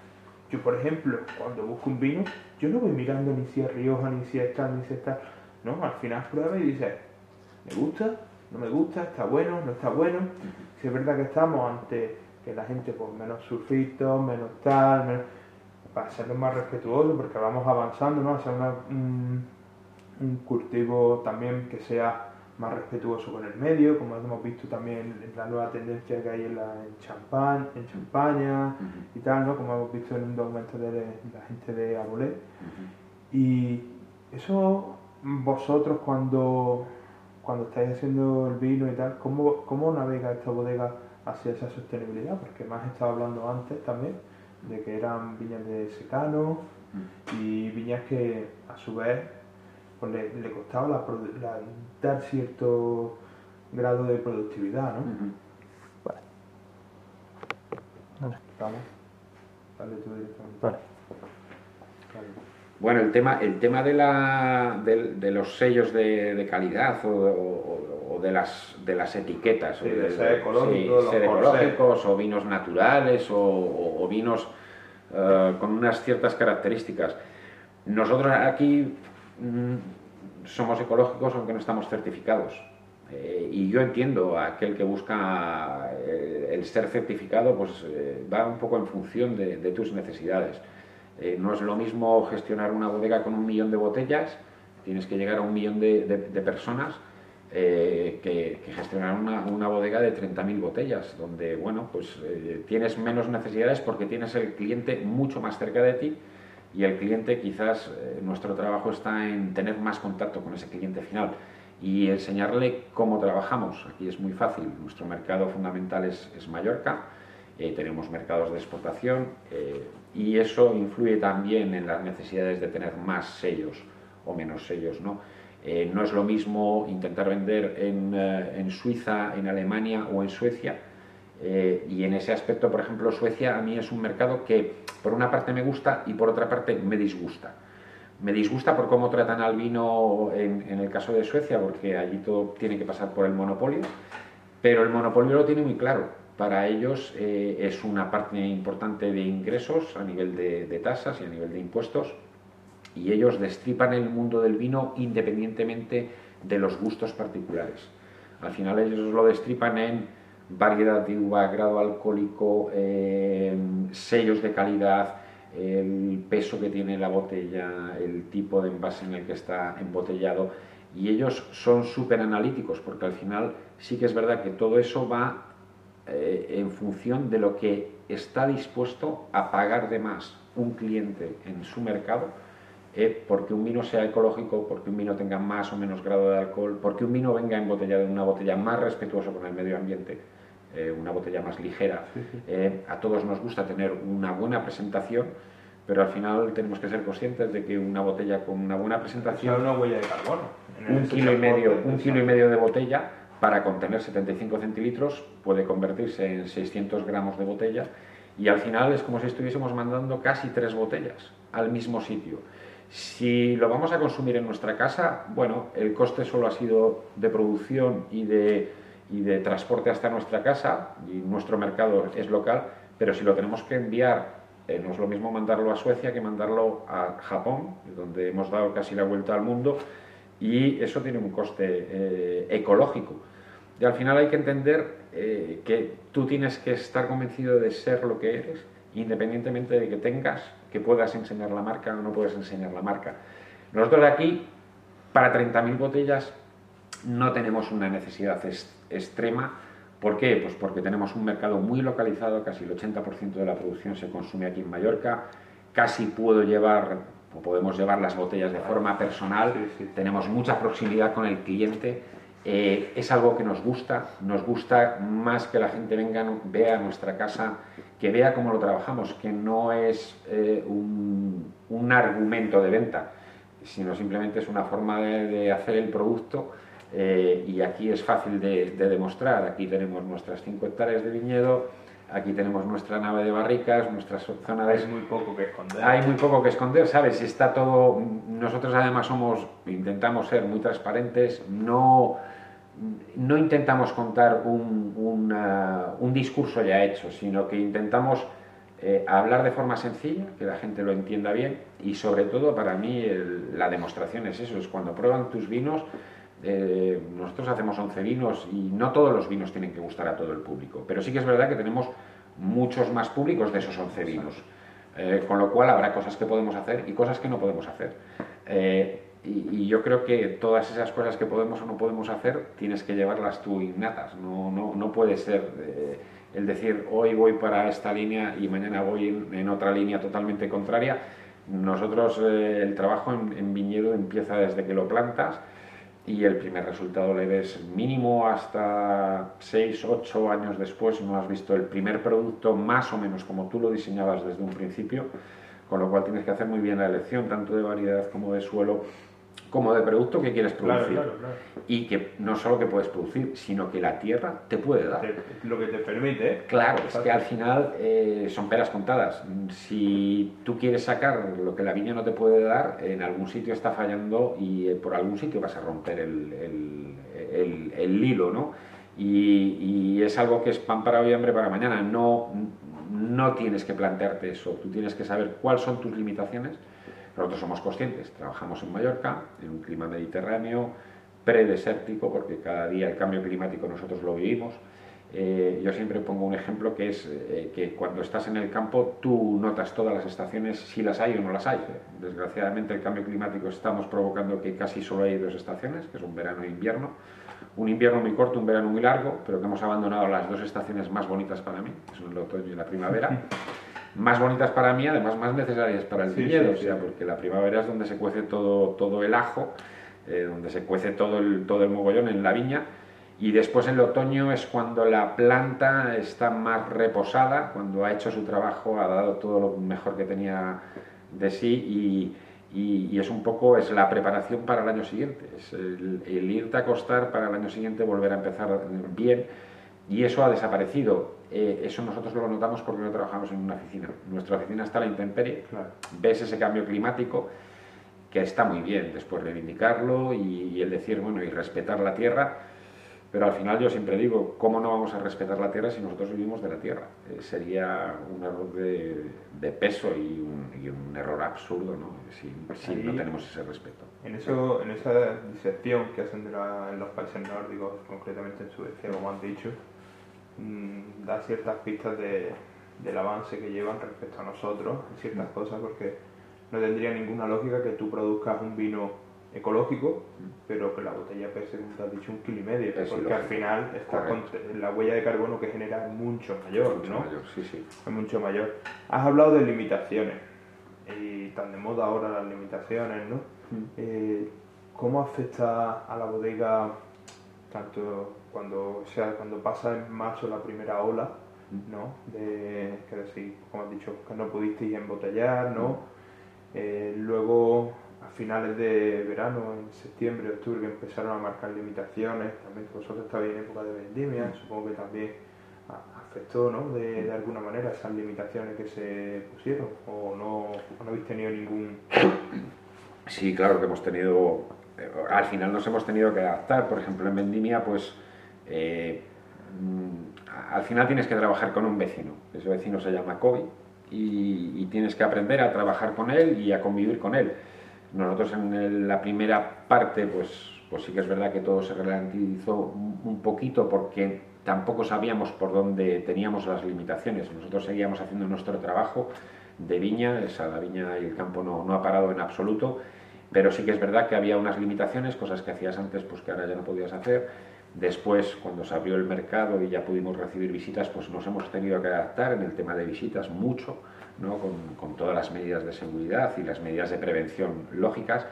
yo por ejemplo, cuando busco un vino, yo no voy mirando ni si es Rioja, ni si es tal, ni si es tal, no, al final prueba y dices, ¿me gusta? ¿No me gusta? ¿Está bueno? ¿No está bueno? Si es verdad que estamos ante que la gente pues menos surfitos, menos tal, menos, para serlo más respetuoso, porque vamos avanzando, ¿no? Hacia una, un, un, cultivo también que sea más respetuoso con el medio, como hemos visto también en la nueva tendencia que hay en, la, en, champán, en Champaña uh -huh. y tal, ¿no? Como hemos visto en un documento de, la gente de Arbolé. Uh -huh. Y eso vosotros cuando, cuando estáis haciendo el vino y tal, ¿cómo, cómo navega esta bodega hacia esa sostenibilidad? Porque me has estado hablando antes también de que eran viñas de secano y viñas que a su vez pues le, le costaba la, la, dar cierto grado de productividad, ¿no? Uh -huh. Vale. Vale. Vamos. Dale tú directamente. Vale. vale. Bueno, el tema, el tema de, la, de, los sellos de, calidad o, de, las, de las etiquetas, de, ser, ecológicos o vinos naturales o, vinos eh, con unas ciertas características. Nosotros aquí somos ecológicos aunque no estamos certificados. Eh, y yo entiendo a aquel que busca eh, el ser certificado, pues va un poco en función de tus necesidades. Eh, no es lo mismo gestionar una bodega con un millón de botellas, tienes que llegar a un millón de, personas, eh, que, gestionar una, bodega de 30.000 botellas, donde bueno, pues, eh, tienes menos necesidades porque tienes el cliente mucho más cerca de ti y el cliente quizás nuestro trabajo está en tener más contacto con ese cliente final y enseñarle cómo trabajamos. Aquí es muy fácil, nuestro mercado fundamental es, Mallorca, tenemos mercados de exportación, y eso influye también en las necesidades de tener más sellos o menos sellos. No, eh, no es lo mismo intentar vender en, eh, en, Suiza, en Alemania o en Suecia. Eh, y en ese aspecto, por ejemplo, Suecia a mí es un mercado que por una parte me gusta y por otra parte me disgusta. Me disgusta por cómo tratan al vino en, en el caso de Suecia, porque allí todo tiene que pasar por el monopolio, pero el monopolio lo tiene muy claro para ellos eh, es una parte importante de ingresos a nivel de, tasas y a nivel de impuestos y ellos destripan el mundo del vino independientemente de los gustos particulares. Al final ellos lo destripan en variedad de uva, grado alcohólico, sellos de calidad, el peso que tiene la botella, el tipo de envase en el que está embotellado. Y ellos son súper analíticos porque al final sí que es verdad que todo eso va eh, en función de lo que está dispuesto a pagar de más un cliente en su mercado eh, porque un vino sea ecológico, porque un vino tenga más o menos grado de alcohol, porque un vino venga embotellado en una botella más respetuosa con el medio ambiente, eh, una botella más ligera. a todos nos gusta tener una buena presentación, pero al final tenemos que ser conscientes de que una botella con una buena presentación... una huella de carbono. Un kilo, y medio, un kilo y medio de botella para contener 75 centilitros puede convertirse en 600 gramos de botella y al final es como si estuviésemos mandando casi tres botellas al mismo sitio. Si lo vamos a consumir en nuestra casa, bueno, el coste solo ha sido de producción y de, y de transporte hasta nuestra casa y nuestro mercado es local, pero si lo tenemos que enviar, eh, no es lo mismo mandarlo a Suecia que mandarlo a Japón, donde hemos dado casi la vuelta al mundo y eso tiene un coste eh, ecológico. Y al final hay que entender eh, que tú tienes que estar convencido de ser lo que eres, independientemente de que tengas, que puedas enseñar la marca o no puedes enseñar la marca. Nosotros aquí, para 30.000 botellas, no tenemos una necesidad extrema. ¿Por qué? Pues porque tenemos un mercado muy localizado, casi el 80% de la producción se consume aquí en Mallorca, casi puedo llevar o podemos llevar las botellas de forma personal, tenemos mucha proximidad con el cliente, eh, es algo que nos gusta, nos gusta más que la gente venga, vea nuestra casa, que vea cómo lo trabajamos, que no es eh, un, argumento de venta, sino simplemente es una forma de, hacer el producto eh, y aquí es fácil de, de demostrar. Aquí tenemos nuestras 5 hectáreas de viñedo, Aquí tenemos nuestra nave de barricas, nuestra zona de... Hay muy poco que esconder. Hay muy poco que esconder, ¿sabes? Está todo... Nosotros además somos, intentamos ser muy transparentes, no, no intentamos contar un, un discurso ya hecho, sino que intentamos eh, hablar de forma sencilla, que la gente lo entienda bien y sobre todo para mí la demostración es eso, es cuando prueban tus vinos eh, nosotros hacemos 11 vinos y no todos los vinos tienen que gustar a todo el público, pero sí que es verdad que tenemos muchos más públicos de esos 11 vinos, eh, con lo cual habrá cosas que podemos hacer y cosas que no podemos hacer. Eh, y, yo creo que todas esas cosas que podemos o no podemos hacer tienes que llevarlas tú innatas, no, no, no puede ser el decir hoy voy para esta línea y mañana voy en, otra línea totalmente contraria. Nosotros el trabajo en, en viñedo empieza desde que lo plantas, y el primer resultado le ves mínimo hasta 6, 8 años después, no has visto el primer producto más o menos como tú lo diseñabas desde un principio, con lo cual tienes que hacer muy bien la elección, tanto de variedad como de suelo, como de producto que quieres producir. Claro, claro, claro. Y que no solo que puedes producir, sino que la tierra te puede dar. Te- lo que te permite, ¿eh? Claro, es que al final eh, son peras contadas. Si tú quieres sacar lo que la viña no te puede dar, en algún sitio está fallando y eh, por algún sitio vas a romper el, el- el- el hilo, ¿no? Y, y es algo que es pan para hoy hambre para mañana. No, no tienes que plantearte eso. Tú tienes que saber cuáles son tus limitaciones. Nosotros somos conscientes. Trabajamos en Mallorca, en un clima mediterráneo, predesértico, porque cada día el cambio climático nosotros lo vivimos. Eh, yo siempre pongo un ejemplo que es eh, que cuando estás en el campo tú notas todas las estaciones, si las hay o no las hay. Desgraciadamente el cambio climático estamos provocando que casi solo hay dos estaciones, que son verano e invierno. Un invierno muy corto, un verano muy largo, pero que hemos abandonado las dos estaciones más bonitas para mí, que son el otoño y la primavera. Más bonitas para mí, además más necesarias para el Sí, viñedo, sí, o sea, sí. porque la primavera es donde se cuece todo, todo el ajo, eh, donde se cuece todo el, todo el mogollón en la viña. Y después en el otoño es cuando la planta está más reposada, cuando ha hecho su trabajo, ha dado todo lo mejor que tenía de sí y, y- y es un poco es la preparación para el año siguiente, es el, el irte a acostar para el año siguiente volver a empezar bien y eso ha desaparecido. Eh, eso nosotros lo notamos porque no trabajamos en una oficina. Nuestra oficina está a la intemperie, Claro. ves ese cambio climático que está muy bien después reivindicarlo y, y el decir, bueno, y respetar la tierra, pero al final yo siempre digo, ¿cómo no vamos a respetar la tierra si nosotros vivimos de la tierra? Eh, sería un error de, de peso y un, y un error absurdo, ¿no? Si, si no tenemos ese respeto. En, eso, en esa disección que hacen de la- en los países nórdicos, concretamente en Suecia, como han dicho, mm, da ciertas pistas de- del avance que llevan respecto a nosotros en ciertas cosas, porque no tendría ninguna lógica que tú produzcas un vino ecológico, pero que la botella pese, como te has dicho, un kilo y medio, Es porque al final está con- la huella de carbono que genera es mucho mayor, Mucho ¿no? mayor, sí, sí. es mucho mayor. Has hablado de limitaciones y tan de moda ahora las limitaciones, ¿no? Eh, ¿Cómo afecta a la bodega tanto cuando, o sea, cuando pasa en marzo la primera ola, ¿no? De, que decir, como has dicho, que no pudisteis embotellar, ¿no? Eh, luego a finales de verano, en septiembre, octubre, que empezaron a marcar limitaciones, también vosotros estabais en época de vendimia, supongo que también afectó, ¿no? De, de alguna manera esas limitaciones que se pusieron, o no, o no habéis tenido ningún... Sí, claro que hemos tenido, al final nos hemos tenido que adaptar, por ejemplo en Vendimia, pues eh, mm, al final tienes que trabajar con un vecino, ese vecino se llama Kobe y, tienes que aprender a trabajar con él y a convivir con él. Nosotros en la primera parte, pues, pues sí que es verdad que todo se ralentizó un, poquito porque tampoco sabíamos por dónde teníamos las limitaciones. Nosotros seguíamos haciendo nuestro trabajo de viña, esa, la viña y el campo no ha parado en absoluto, pero sí que es verdad que había unas limitaciones, cosas que hacías antes pues que ahora ya no podías hacer. Después, cuando se abrió el mercado y ya pudimos recibir visitas, pues nos hemos tenido que adaptar en el tema de visitas mucho, ¿no? con, con todas las medidas de seguridad y las medidas de prevención lógicas.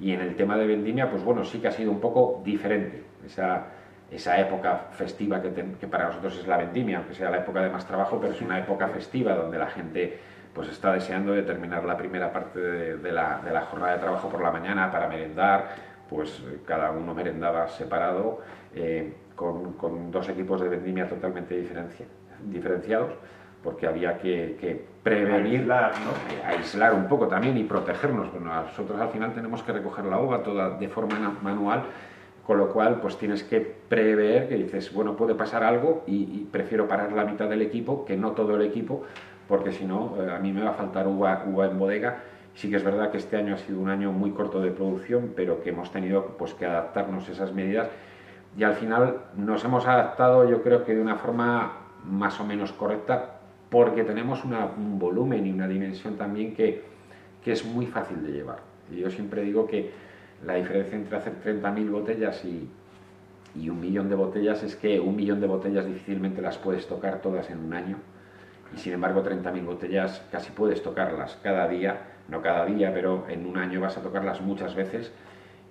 Y en el tema de vendimia, pues bueno, sí que ha sido un poco diferente. Esa, esa época festiva que, que para nosotros es la vendimia, aunque sea la época de más trabajo, pero es una época festiva donde la gente pues está deseando de terminar la primera parte de, de la, de la jornada de trabajo por la mañana para merendar, pues eh, cada uno merendaba separado eh, con, con dos equipos de vendimia totalmente diferencia- diferenciados porque había que, que prevenir Aislar, ¿no? aislar un poco también y protegernos. Bueno, nosotros al final tenemos que recoger la uva toda de forma manual, con lo cual pues tienes que prever que dices, bueno, puede pasar algo y, y prefiero parar la mitad del equipo que no todo el equipo, porque si no, eh, a mí me va a faltar uva, en bodega. Sí que es verdad que este año ha sido un año muy corto de producción, pero que hemos tenido pues, que adaptarnos a esas medidas y al final nos hemos adaptado yo creo que de una forma más o menos correcta porque tenemos un volumen y una dimensión también que, que es muy fácil de llevar. Y yo siempre digo que la diferencia entre hacer 30.000 botellas y, y un millón de botellas es que un millón de botellas difícilmente las puedes tocar todas en un año y sin embargo 30.000 botellas casi puedes tocarlas cada día, no cada día, pero en un año vas a tocarlas muchas veces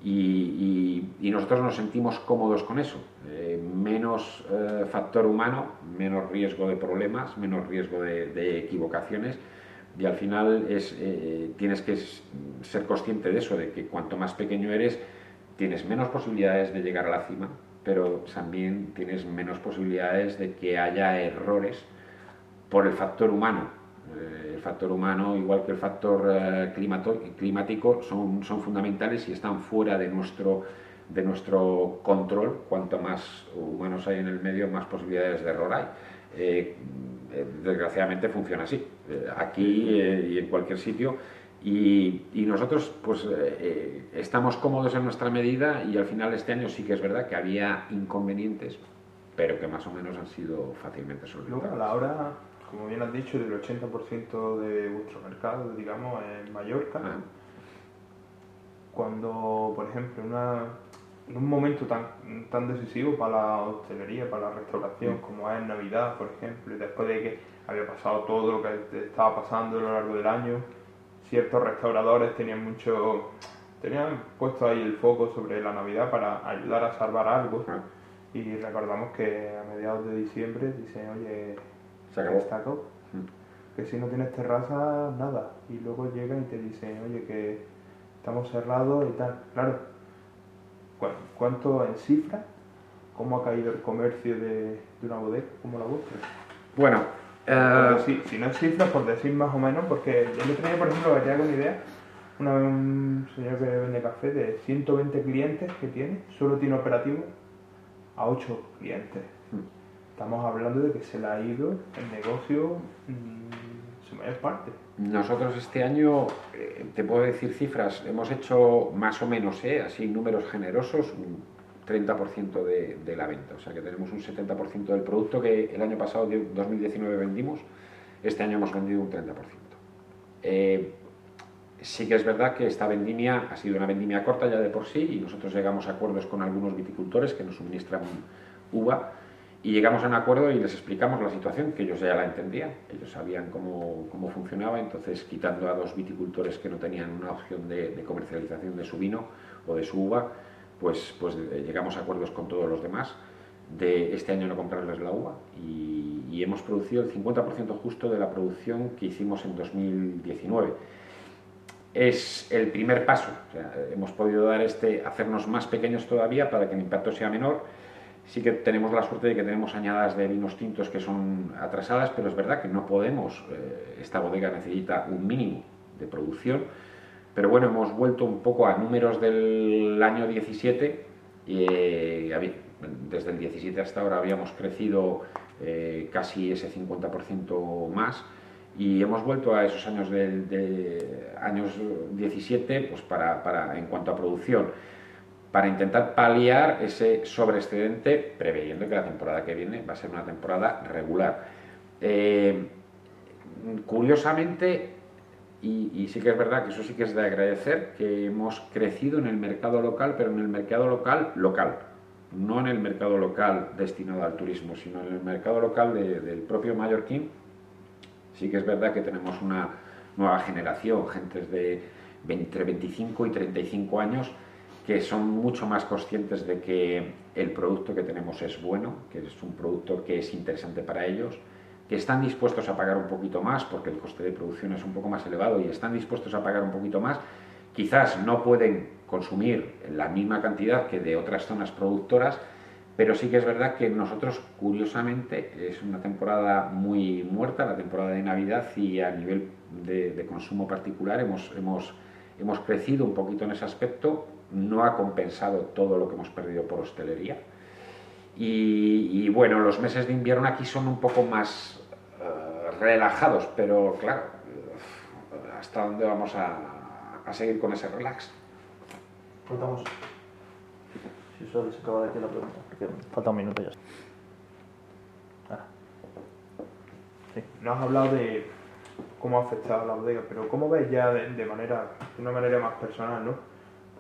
y, nosotros nos sentimos cómodos con eso. Eh, menos eh, factor humano, menos riesgo de problemas, menos riesgo de, de equivocaciones, Y al final es, eh, tienes que ser consciente de eso, de que cuanto más pequeño eres, tienes menos posibilidades de llegar a la cima, pero también tienes menos posibilidades de que haya errores por el factor humano. Eh, el factor humano, igual que el factor eh, climático, son, son fundamentales y están fuera de nuestro, de nuestro control. Cuanto más humanos hay en el medio, más posibilidades de error hay. Eh, desgraciadamente funciona así, aquí y en cualquier sitio y, nosotros pues eh, eh, estamos cómodos en nuestra medida y al final este año sí que es verdad que había inconvenientes, pero que más o menos han sido fácilmente solventados. a la hora, como bien has dicho, del 80% de vuestro mercado, digamos, en Mallorca, ah. cuando, por ejemplo, una, en un momento tan, tan decisivo para la hostelería, para la restauración, mm. como es Navidad, por ejemplo, y después de que había pasado todo lo que estaba pasando a lo largo del año, ciertos restauradores tenían mucho tenían puesto ahí el foco sobre la Navidad para ayudar a salvar algo y recordamos que a mediados de diciembre dicen oye se acabó mm. que si no tienes terraza nada y luego llegan y te dicen oye que estamos cerrados y tal claro ¿cuánto en cifras? ¿cómo ha caído el comercio de, de una bodega como la vuestra? bueno eh, si no es cifras, por decir más o menos, porque yo le tenía, por ejemplo, que con idea, una, un señor que vende café de 120 clientes que tiene, solo tiene operativo a 8 clientes. Estamos hablando de que se le ha ido el negocio mm, su mayor parte. Nosotros este año, eh, te puedo decir cifras, hemos hecho más o menos, eh, así números generosos, 30% de, de, la venta. O sea que tenemos un 70% del producto que el año pasado, 2019, vendimos, este año hemos vendido un 30%. Eh, sí que es verdad que esta vendimia ha sido una vendimia corta ya de por sí y nosotros llegamos a acuerdos con algunos viticultores que nos suministran uva y llegamos a un acuerdo y les explicamos la situación, que ellos ya la entendían, ellos sabían cómo, cómo funcionaba, entonces quitando a dos viticultores que no tenían una opción de, comercialización de su vino o de su uva, pues, pues eh, llegamos a acuerdos con todos los demás de este año no comprarles la uva y, hemos producido el 50% justo de la producción que hicimos en 2019. Es el primer paso, hemos podido dar este, hacernos más pequeños todavía para que el impacto sea menor. Sí que tenemos la suerte de que tenemos añadas de vinos tintos que son atrasadas, pero es verdad que no podemos, eh, esta bodega necesita un mínimo de producción. Pero bueno, hemos vuelto un poco a números del año 17 y eh, desde el 17 hasta ahora habíamos crecido eh, casi ese 50% más y hemos vuelto a esos años de, años 17 pues para, en cuanto a producción para intentar paliar ese sobreexcedente preveyendo que la temporada que viene va a ser una temporada regular. Eh, curiosamente, y, sí que es verdad que eso sí que es de agradecer, que hemos crecido en el mercado local, pero en el mercado local local, no en el mercado local destinado al turismo, sino en el mercado local del propio mallorquín. Sí que es verdad que tenemos una nueva generación, gentes de entre 25 y 35 años, que son mucho más conscientes de que el producto que tenemos es bueno, que es un producto que es interesante para ellos que están dispuestos a pagar un poquito más porque el coste de producción es un poco más elevado y están dispuestos a pagar un poquito más, quizás no pueden consumir la misma cantidad que de otras zonas productoras, pero sí que es verdad que nosotros, curiosamente, es una temporada muy muerta, la temporada de Navidad, y a nivel de, consumo particular hemos, hemos, hemos crecido un poquito en ese aspecto, no ha compensado todo lo que hemos perdido por hostelería. Y, y, bueno, los meses de invierno aquí son un poco más, relajados, pero claro, ¿hasta dónde vamos a, seguir con ese relax? Cortamos. Si solo se acaba de aquí la pregunta, porque falta un minuto ya. Ah. Sí. Nos has hablado de cómo ha afectado a la bodega, pero ¿cómo ves ya de, manera, de una manera más personal, ¿no?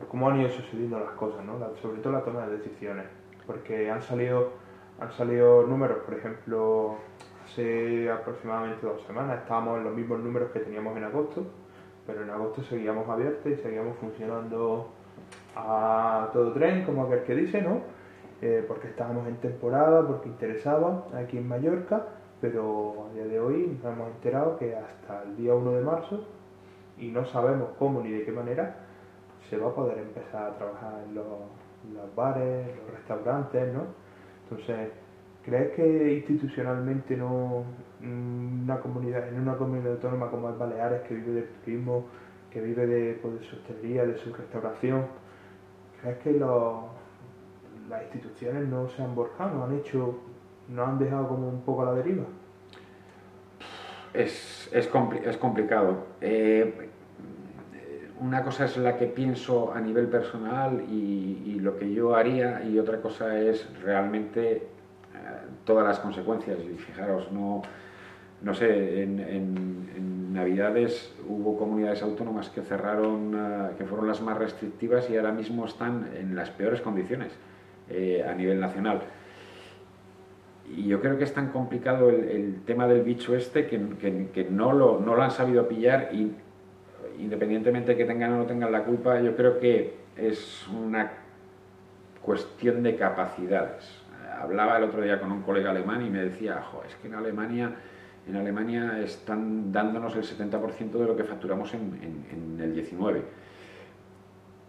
¿Cómo han ido sucediendo las cosas, ¿no? sobre todo la toma de decisiones, porque han salido, han salido números, por ejemplo, hace aproximadamente dos semanas estábamos en los mismos números que teníamos en agosto, pero en agosto seguíamos abiertos y seguíamos funcionando a todo tren, como aquel que dice, ¿no? Eh, porque estábamos en temporada, porque interesaba aquí en Mallorca, pero a día de hoy nos hemos enterado que hasta el día 1 de marzo, y no sabemos cómo ni de qué manera, se va a poder empezar a trabajar en los, los bares, los restaurantes, ¿no? Entonces, ¿crees que institucionalmente no una comunidad, en una comunidad autónoma como es Baleares, que vive del turismo, que vive de, pues, de su hostelería, de su restauración, ¿crees que las instituciones no se han borjado, no han hecho, no han dejado como un poco a la deriva? Es, es, es complicado. Eh, una cosa es la que pienso a nivel personal y, lo que yo haría y otra cosa es realmente eh, todas las consecuencias. Y fijaros, no, no sé, en, Navidades hubo comunidades autónomas que cerraron, uh, que fueron las más restrictivas y ahora mismo están en las peores condiciones eh, a nivel nacional. Y yo creo que es tan complicado el, tema del bicho este que, que, que, no, lo, no lo han sabido pillar y independientemente de que tengan o no tengan la culpa, yo creo que es una cuestión de capacidades. Hablaba el otro día con un colega alemán y me decía, jo, es que en Alemania en Alemania están dándonos el 70% de lo que facturamos en, en, en, el 19.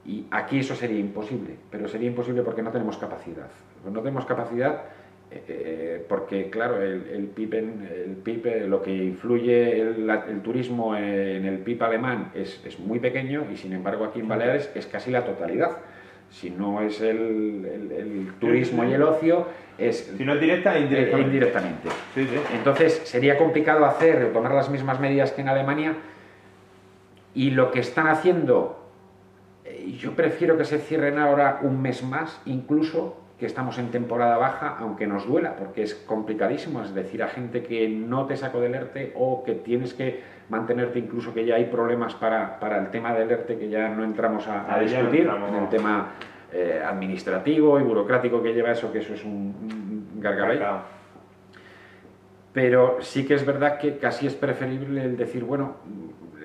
Y aquí eso sería imposible, pero sería imposible porque no tenemos capacidad. No tenemos capacidad eh, porque, claro, el, el, PIB, el PIB, lo que influye el, el, turismo en el PIB alemán es, es muy pequeño y, sin embargo, aquí en Baleares es casi la totalidad si no es el, turismo y el ocio, es... Si no es directa, indirectamente. indirectamente. Sí, sí. Entonces, sería complicado hacer, tomar las mismas medidas que en Alemania, y lo que están haciendo, eh, yo prefiero que se cierren ahora un mes más, incluso que estamos en temporada baja, aunque nos duela, porque es complicadísimo, es decir, a gente que no te saco del ERTE o que tienes que mantenerte, incluso que ya hay problemas para, para el tema del ERTE, que ya no entramos a, a discutir, no entramos. en el tema eh, administrativo y burocrático que lleva eso, que eso es un, un gargabay. Pero sí que es verdad que casi es preferible el decir, bueno,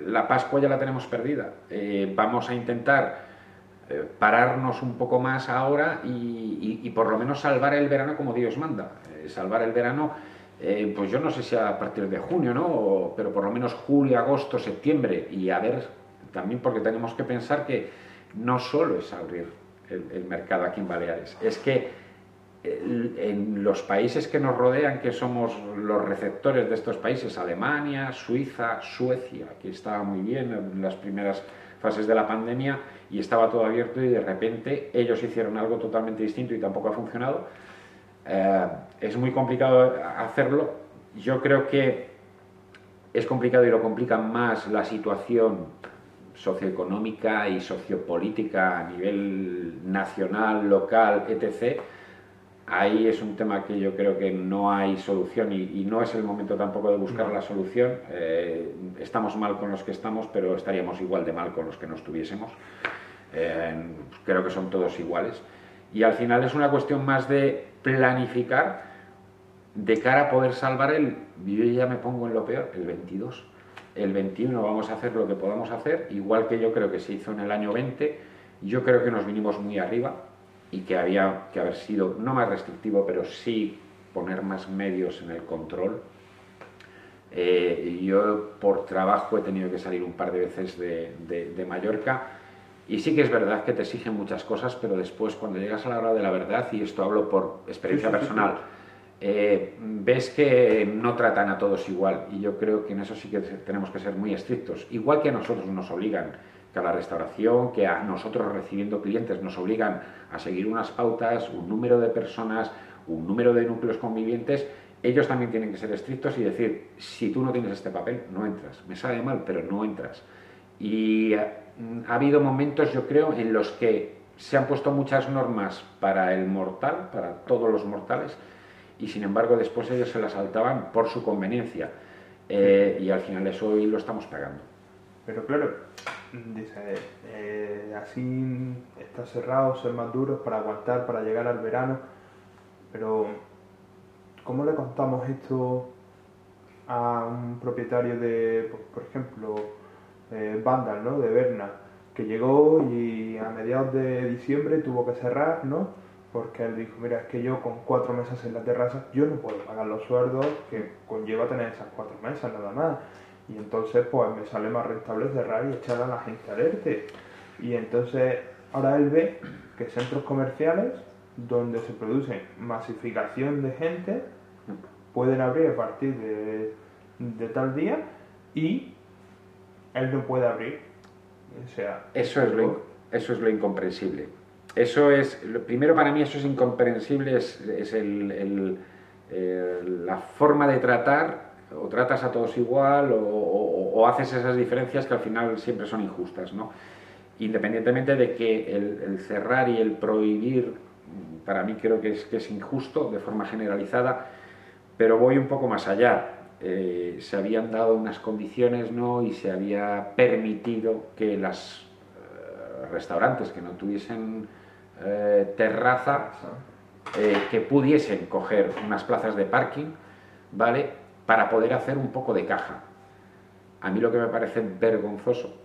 la Pascua ya la tenemos perdida, eh, vamos a intentar eh, pararnos un poco más ahora y, por lo menos salvar el verano como Dios manda. Eh, salvar el verano, eh, pues yo no sé si a partir de junio, ¿no? Pero por lo menos julio, agosto, septiembre y a ver, también porque tenemos que pensar que no solo es abrir el, el mercado aquí en Baleares, es que en los países que nos rodean, que somos los receptores de estos países, Alemania, Suiza, Suecia, que estaba muy bien en las primeras fases de la pandemia y estaba todo abierto y de repente ellos hicieron algo totalmente distinto y tampoco ha funcionado. Eh, es muy complicado hacerlo. Yo creo que es complicado y lo complica más la situación socioeconómica y sociopolítica a nivel nacional, local, etc ahí es un tema que yo creo que no hay solución y, no es el momento tampoco de buscar la solución. Eh, estamos mal con los que estamos, pero estaríamos igual de mal con los que no estuviésemos. Eh, creo que son todos iguales. Y al final es una cuestión más de planificar de cara a poder salvar el... Yo ya me pongo en lo peor, el 22. El 21 vamos a hacer lo que podamos hacer, igual que yo creo que se hizo en el año 20. Yo creo que nos vinimos muy arriba, y que había que haber sido no más restrictivo, pero sí poner más medios en el control. Eh, yo por trabajo he tenido que salir un par de veces de, de, de, Mallorca. Y sí que es verdad que te exigen muchas cosas, pero después cuando llegas a la hora de la verdad, y esto hablo por experiencia personal, eh, ves que no tratan a todos igual. Y yo creo que en eso sí que tenemos que ser muy estrictos, igual que a nosotros nos obligan que a la restauración, que a nosotros recibiendo clientes nos obligan a seguir unas pautas, un número de personas, un número de núcleos convivientes, ellos también tienen que ser estrictos y decir, si tú no tienes este papel, no entras. Me sabe mal, pero no entras. Y ha habido momentos, yo creo, en los que se han puesto muchas normas para el mortal, para todos los mortales, y sin embargo después ellos se las saltaban por su conveniencia. Eh, y al final eso hoy lo estamos pagando. Pero claro, dice, eh, así está cerrado, ser más duros para aguantar, para llegar al verano, pero ¿cómo le contamos esto a un propietario de, por ejemplo, eh, Vandal, ¿no? de Berna, que llegó y a mediados de diciembre tuvo que cerrar, ¿no? porque él dijo, mira, es que yo con cuatro mesas en la terraza, yo no puedo pagar los sueldos que conlleva tener esas cuatro mesas nada más. Y entonces pues me sale más rentable cerrar y echar a la gente al ERTE. Y entonces ahora él ve que centros comerciales donde se produce masificación de gente pueden abrir a partir de, de tal día y él no puede abrir. O sea, eso es lo, eso es lo incomprensible. Eso es, primero para mí eso es incomprensible, es, es el, el, la forma de tratar, o tratas a todos igual, o, o, o, haces esas diferencias que al final siempre son injustas, ¿no? Independientemente de que el, el cerrar y el prohibir, para mí creo que es, que es injusto de forma generalizada, pero voy un poco más allá. Eh, se habían dado unas condiciones ¿no? y se había permitido que los eh, restaurantes que no tuviesen eh, terraza, que pudiesen coger unas plazas de parking, ¿vale? Para poder hacer un poco de caja. A mí lo que me parece vergonzoso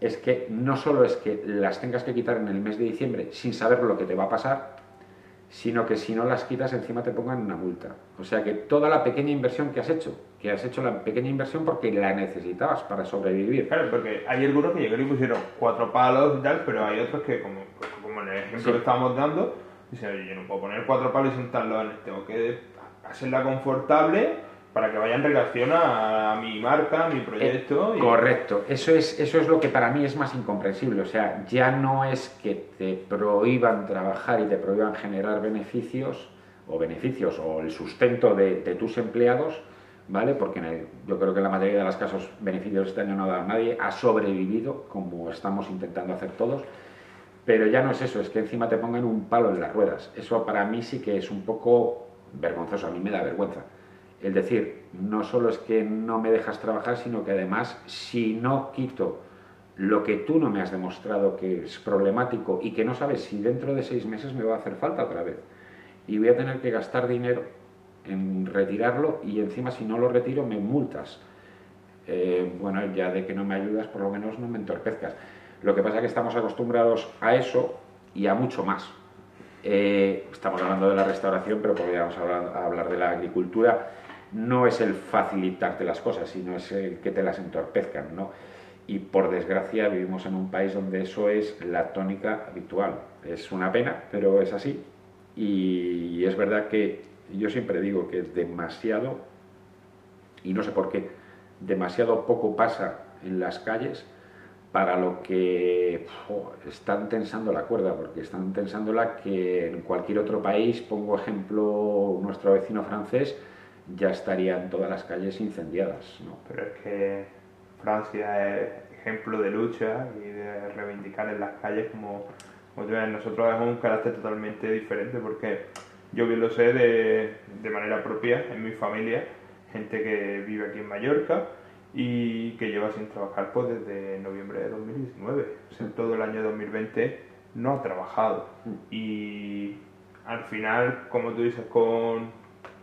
es que no solo es que las tengas que quitar en el mes de diciembre sin saber lo que te va a pasar, sino que si no las quitas encima te pongan una multa. O sea que toda la pequeña inversión que has hecho, que has hecho la pequeña inversión porque la necesitabas para sobrevivir. Claro, porque hay algunos que llegaron y pusieron cuatro palos y tal, pero hay otros que, como, como en el ejemplo sí. que estábamos dando, dicen, oye, yo no puedo poner cuatro palos y sentarlos en el, tengo que hacerla confortable para que vaya en relación a, mi marca, a mi proyecto. Eh, y... Correcto, eso es, eso es lo que para mí es más incomprensible. O sea, ya no es que te prohíban trabajar y te prohíban generar beneficios o beneficios o el sustento de, de tus empleados, ¿vale? Porque el, yo creo que en la mayoría de los casos beneficios este año no ha dado nadie, ha sobrevivido como estamos intentando hacer todos. Pero ya no es eso, es que encima te pongan un palo en las ruedas. Eso para mí sí que es un poco vergonzoso, a mí me da vergüenza. Es decir, no solo es que no me dejas trabajar, sino que además, si no quito lo que tú no me has demostrado que es problemático y que no sabes si dentro de seis meses me va a hacer falta otra vez, y voy a tener que gastar dinero en retirarlo y encima si no lo retiro me multas. Eh, bueno, ya de que no me ayudas, por lo menos no me entorpezcas. Lo que pasa es que estamos acostumbrados a eso y a mucho más. Eh, estamos hablando de la restauración, pero podríamos hablar, hablar de la agricultura no es el facilitarte las cosas, sino es el que te las entorpezcan, ¿no? Y por desgracia vivimos en un país donde eso es la tónica habitual. Es una pena, pero es así. Y es verdad que yo siempre digo que es demasiado, y no sé por qué, demasiado poco pasa en las calles para lo que están tensando la cuerda, porque están tensándola que en cualquier otro país, pongo ejemplo nuestro vecino francés, ya estarían todas las calles incendiadas. ¿no? Pero es que Francia es ejemplo de lucha y de reivindicar en las calles como, como nosotros es un carácter totalmente diferente porque yo bien lo sé de, de manera propia en mi familia, gente que vive aquí en Mallorca y que lleva sin trabajar pues desde noviembre de 2019. O sea, todo el año 2020 no ha trabajado. Y al final, como tú dices, con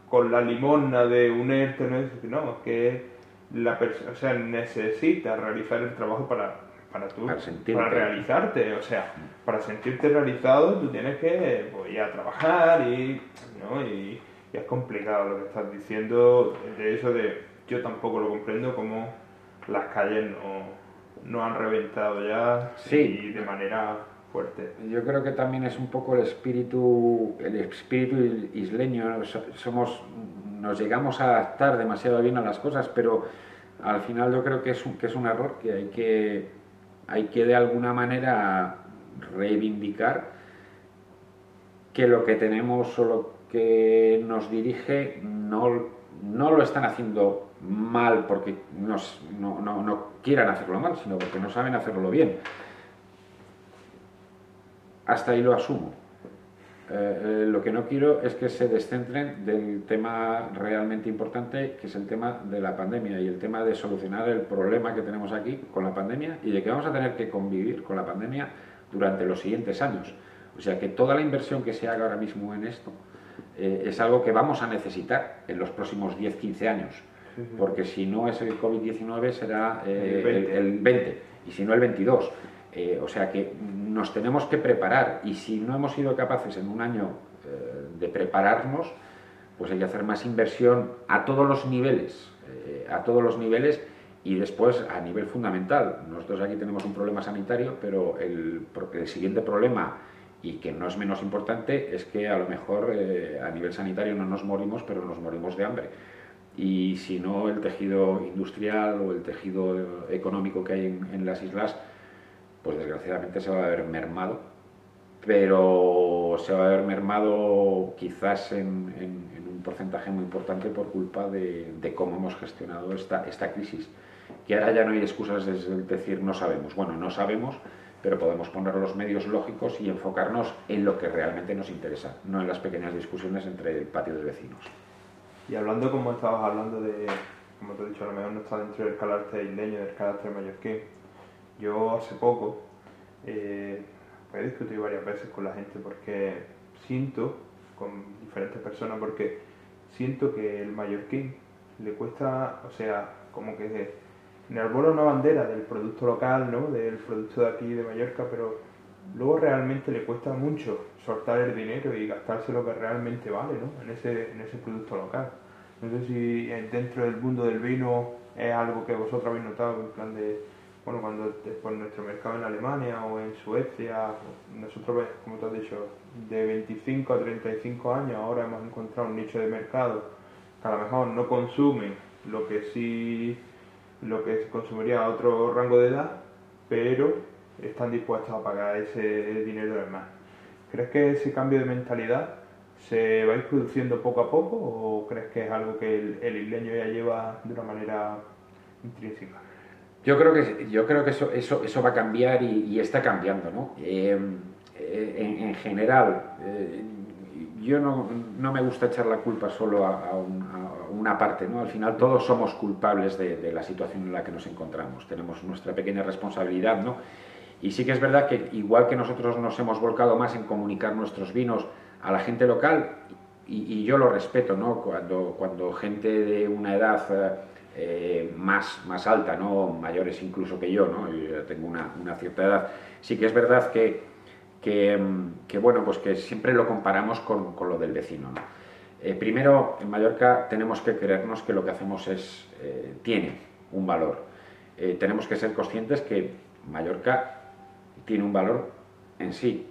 con la limosna de un ERTE, no es no, que la persona, o sea, necesita realizar el trabajo para, para tú, para, para, realizarte, o sea, para sentirte realizado tú tienes que pues, ir a trabajar y, ¿no? y, y, es complicado lo que estás diciendo de eso de, yo tampoco lo comprendo como las calles no, no han reventado ya sí. y de manera fuerte. Yo creo que también es un poco el espíritu, el espíritu isleño. Somos, nos llegamos a adaptar demasiado bien a las cosas, pero al final yo creo que es un, que es un error que hay que, hay que de alguna manera reivindicar que lo que tenemos o lo que nos dirige no, no lo están haciendo mal porque nos, no, no, no quieran hacerlo mal, sino porque no saben hacerlo bien hasta ahí lo asumo. Eh, eh, lo que no quiero es que se descentren del tema realmente importante, que es el tema de la pandemia y el tema de solucionar el problema que tenemos aquí con la pandemia y de que vamos a tener que convivir con la pandemia durante los siguientes años. O sea que toda la inversión que se haga ahora mismo en esto eh, es algo que vamos a necesitar en los próximos 10-15 años, porque si no es el COVID-19 será el, 20. El, el 20 y si no el 22 o sea que nos tenemos que preparar y si no hemos sido capaces en un año de prepararnos, pues hay que hacer más inversión a todos los niveles, a todos los niveles y después, a nivel fundamental, nosotros aquí tenemos un problema sanitario, pero el, siguiente problema, y que no es menos importante, es que a lo mejor eh, a nivel sanitario no nos morimos, pero nos morimos de hambre. Y si no, el tejido industrial o el tejido económico que hay en, las islas, pues desgraciadamente se va a ver mermado. Pero se va a ver mermado quizás en, un porcentaje muy importante por culpa de, cómo hemos gestionado esta, esta crisis que ahora ya no hay excusas de decir no sabemos. Bueno, no sabemos, pero podemos poner los medios lógicos y enfocarnos en lo que realmente nos interesa, no en las pequeñas discusiones entre el patio de vecinos. Y hablando como estabas hablando de, como te he dicho, a lo mejor no está dentro del carácter isleño, del carácter mallorquín, yo hace poco eh, he discutido varias veces con la gente porque siento, con diferentes personas, porque siento que el mallorquín le cuesta, o sea, como que enarbora una bandera del producto local, ¿no? Del producto de aquí de Mallorca, pero luego realmente le cuesta mucho soltar el dinero y gastarse lo que realmente vale, ¿no? En ese, en ese producto local. No sé si dentro del mundo del vino es algo que vosotros habéis notado, en plan de, bueno, cuando por nuestro mercado en Alemania o en Suecia, nosotros, como te has dicho, de 25 a 35 años ahora hemos encontrado un nicho de mercado que a lo mejor no consume lo que sí lo que consumiría a otro rango de edad, pero están dispuestos a pagar ese dinero de más. ¿Crees que ese cambio de mentalidad se va a ir produciendo poco a poco o crees que es algo que el, isleño ya lleva de una manera intrínseca? Yo creo que, yo creo que eso, eso, eso va a cambiar y, está cambiando. ¿no? Eh, eh, en, general, eh, yo no, no, me gusta echar la culpa solo a, una parte, ¿no? Al final todos somos culpables de, la situación en la que nos encontramos, tenemos nuestra pequeña responsabilidad, ¿no? Y sí que es verdad que igual que nosotros nos hemos volcado más en comunicar nuestros vinos a la gente local, y, yo lo respeto, ¿no? Cuando, cuando gente de una edad eh, más, más alta, ¿no? Mayores incluso que yo, ¿no? Yo tengo una, una cierta edad, sí que es verdad que que, bueno, pues que siempre lo comparamos con, con lo del vecino. Eh, primero, en Mallorca tenemos que creernos que lo que hacemos es, eh, tiene un valor. Eh, tenemos que ser conscientes que Mallorca tiene un valor en sí,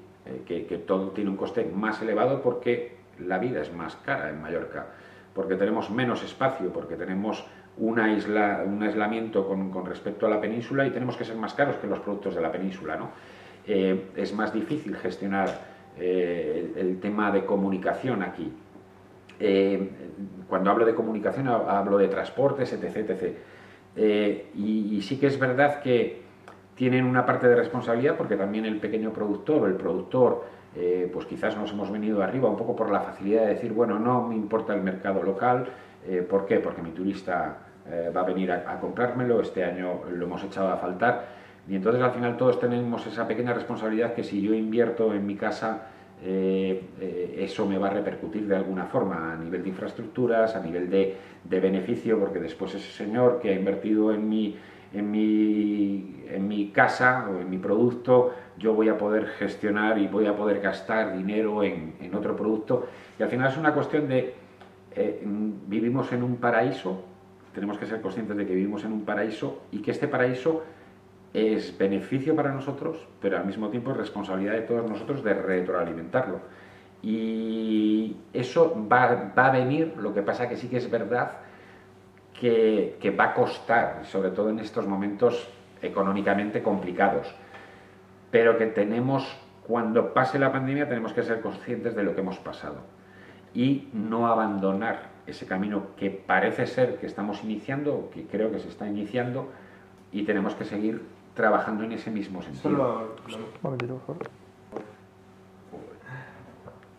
que, todo tiene un coste más elevado porque la vida es más cara en Mallorca, porque tenemos menos espacio, porque tenemos un aislamiento con, respecto a la península y tenemos que ser más caros que los productos de la península. ¿no? Eh, es más difícil gestionar eh, el, tema de comunicación aquí. Eh, cuando hablo de comunicación hablo de transportes, etc. Y, sí que es verdad que tienen una parte de responsabilidad porque también el pequeño productor o el productor, pues quizás nos hemos venido arriba un poco por la facilidad de decir, bueno, no me importa el mercado local, ¿por qué? Porque mi turista va a venir a comprármelo, este año lo hemos echado a faltar y entonces al final todos tenemos esa pequeña responsabilidad que si yo invierto en mi casa, eh, eh, eso me va a repercutir de alguna forma a nivel de infraestructuras, a nivel de, de, beneficio, porque después ese señor que ha invertido en mi, en, mi, en mi casa o en mi producto, yo voy a poder gestionar y voy a poder gastar dinero en, en otro producto. Y al final es una cuestión de, eh, vivimos en un paraíso, tenemos que ser conscientes de que vivimos en un paraíso y que este paraíso es beneficio para nosotros, pero al mismo tiempo es responsabilidad de todos nosotros de retroalimentarlo. Y eso va, va a venir, lo que pasa que sí que es verdad que, que, va a costar, sobre todo en estos momentos económicamente complicados, pero que tenemos, cuando pase la pandemia, tenemos que ser conscientes de lo que hemos pasado y no abandonar ese camino que parece ser que estamos iniciando, que creo que se está iniciando, y tenemos que seguir trabajando en ese mismo sentido. Solo, Un momentito, por favor.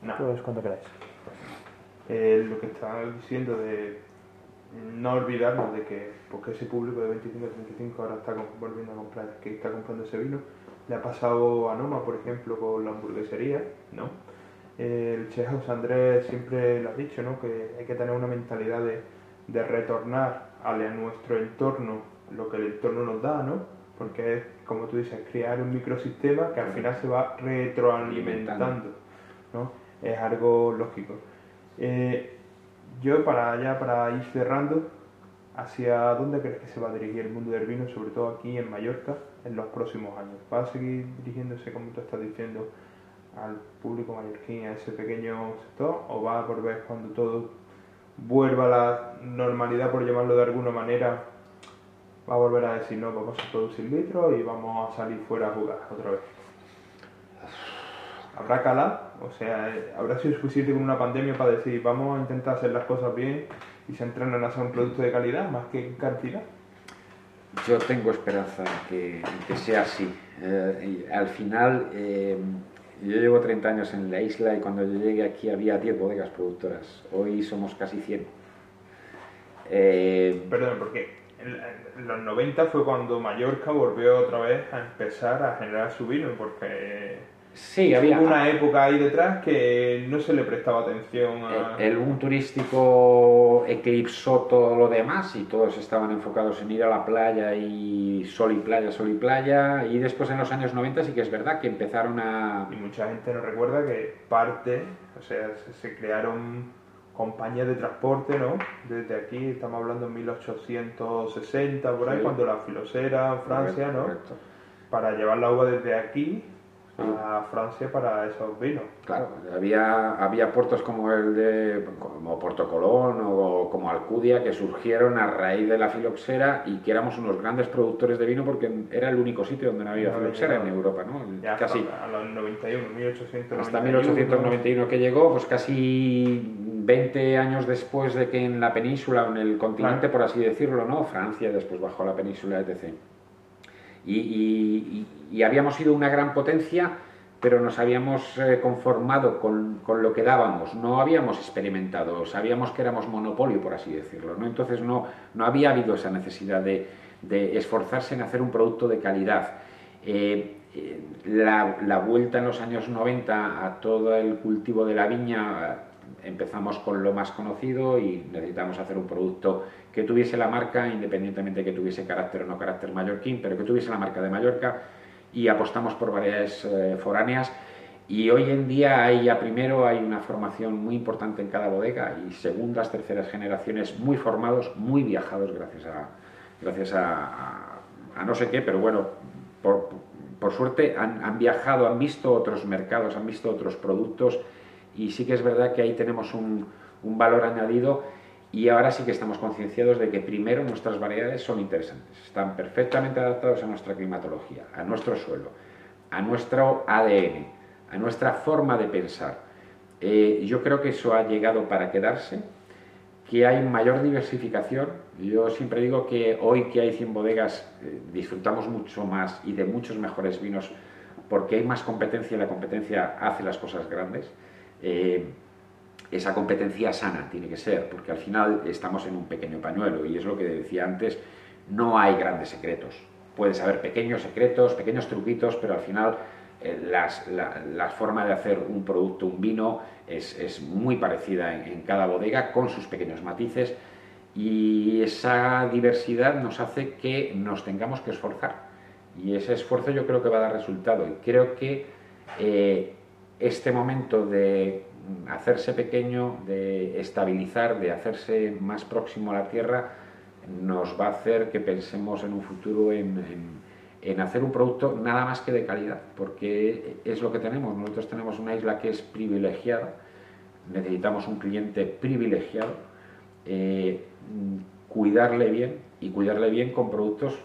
No. Pues cuando queráis. Eh, lo que estaba diciendo de no olvidarnos de que porque ese público de 25 a 35 ahora está volviendo a comprar, que está comprando ese vino, le ha pasado a Noma, por ejemplo, con la hamburguesería, ¿no? El chef José Andrés siempre lo ha dicho, ¿no? Que hay que tener una mentalidad de, de retornar a nuestro entorno lo que el entorno nos da, ¿no? porque es, como tú dices, crear un microsistema que al final se va retroalimentando, ¿no? Es algo lógico. Eh, yo, para ya para ir cerrando, ¿hacia dónde crees que se va a dirigir el mundo del vino, sobre todo aquí en Mallorca, en los próximos años? ¿Va a seguir dirigiéndose, como tú estás diciendo, al público mallorquín, a ese pequeño sector, o va a volver cuando todo vuelva a la normalidad, por llamarlo de alguna manera, va a volver a decir, no, vamos a producir litros y vamos a salir fuera a jugar otra vez? ¿Habrá calado? O sea, ¿habrá sido suficiente con una pandemia para decir, vamos a intentar hacer las cosas bien y centrarnos en hacer un producto de calidad más que en cantidad? Yo tengo esperanza que, que sea así. Eh, al final, eh, yo llevo 30 años en la isla y cuando yo llegué aquí había 10 bodegas productoras. Hoy somos casi 100. Eh, Perdón, porque en los 90 fue cuando Mallorca volvió otra vez a empezar a generar su vino, porque Sí, había. una época ahí detrás que no se le prestaba atención a. El, boom turístico eclipsó todo lo demás y todos estaban enfocados en ir a la playa y sol y playa, sol y playa. Y después en los años 90 sí que es verdad que empezaron a. Y mucha gente no recuerda que parte, o sea, se, crearon compañías de transporte, ¿no? Desde aquí estamos hablando en 1860, por ahí, cuando la filosera Francia, ¿no? Para llevar la uva desde aquí a Francia para esos vinos. Claro, había, había puertos como el de como Puerto Colón o como Alcudia que surgieron a raíz de la filoxera y que éramos unos grandes productores de vino porque era el único sitio donde no había filoxera en Europa, ¿no? casi a los 91, 1891. Hasta 1891 que llegó, pues casi 20 años después de que en la península o en el continente, por así decirlo, ¿no? Francia después bajó a la península, etc y, habíamos sido una gran potencia, pero nos habíamos eh, conformado con, lo que dábamos, no habíamos experimentado, sabíamos que éramos monopolio, por así decirlo, ¿no? entonces no, no había habido esa necesidad de, esforzarse en hacer un producto de calidad. Eh, eh, la, la, vuelta en los años 90 a todo el cultivo de la viña, empezamos con lo más conocido y necesitamos hacer un producto que tuviese la marca, independientemente de que tuviese carácter o no carácter mallorquín, pero que tuviese la marca de Mallorca y apostamos por variedades eh, foráneas. Y hoy en día hay ya primero hay una formación muy importante en cada bodega y segundas, terceras generaciones muy formados, muy viajados gracias a, gracias a, a, no sé qué, pero bueno, por, por suerte han, han, viajado, han visto otros mercados, han visto otros productos y sí que es verdad que ahí tenemos un, un valor añadido y ahora sí que estamos concienciados de que primero nuestras variedades son interesantes, están perfectamente adaptados a nuestra climatología, a nuestro suelo, a nuestro ADN, a nuestra forma de pensar. Eh, yo creo que eso ha llegado para quedarse, que hay mayor diversificación. Yo siempre digo que hoy que hay 100 bodegas eh, disfrutamos mucho más y de muchos mejores vinos porque hay más competencia y la competencia hace las cosas grandes. Eh, esa competencia sana tiene que ser, porque al final estamos en un pequeño pañuelo y es lo que decía antes, no hay grandes secretos. Puedes haber pequeños secretos, pequeños truquitos, pero al final eh, la, forma de hacer un producto, un vino, es, muy parecida en, cada bodega con sus pequeños matices y esa diversidad nos hace que nos tengamos que esforzar y ese esfuerzo yo creo que va a dar resultado y creo que eh, este momento de hacerse pequeño, de estabilizar, de hacerse más próximo a la Tierra, nos va a hacer que pensemos en un futuro en, hacer un producto nada más que de calidad, porque es lo que tenemos. Nosotros tenemos una isla que es privilegiada, necesitamos un cliente privilegiado, eh, cuidarle bien y cuidarle bien con productos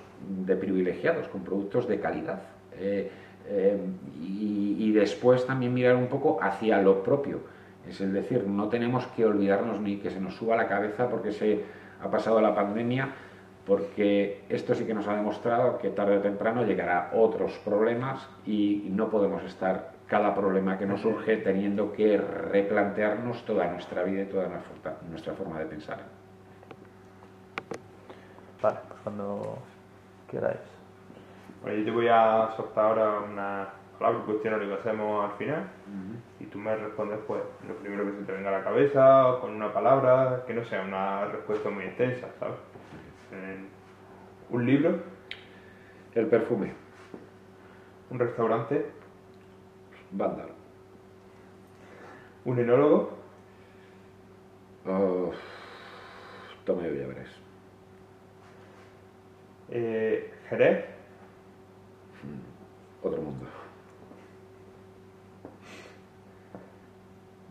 de privilegiados, con productos de calidad. Eh, eh, y, después también mirar un poco hacia lo propio. Es decir, no tenemos que olvidarnos ni que se nos suba la cabeza porque se ha pasado la pandemia, porque esto sí que nos ha demostrado que tarde o temprano llegará otros problemas y no podemos estar cada problema que nos surge teniendo que replantearnos toda nuestra vida y toda nuestra forma de pensar. Vale, pues cuando queráis. Bueno, yo te voy a soltar ahora una palabra cuestionario que hacemos al final y tú me respondes pues lo primero que se te venga a la cabeza o con una palabra que no sea una respuesta muy extensa, ¿sabes? un libro. El perfume. Un restaurante. Vandal. Un enólogo. Oh, Tomeo Villavres. Eh, Jerez. Otro mundo.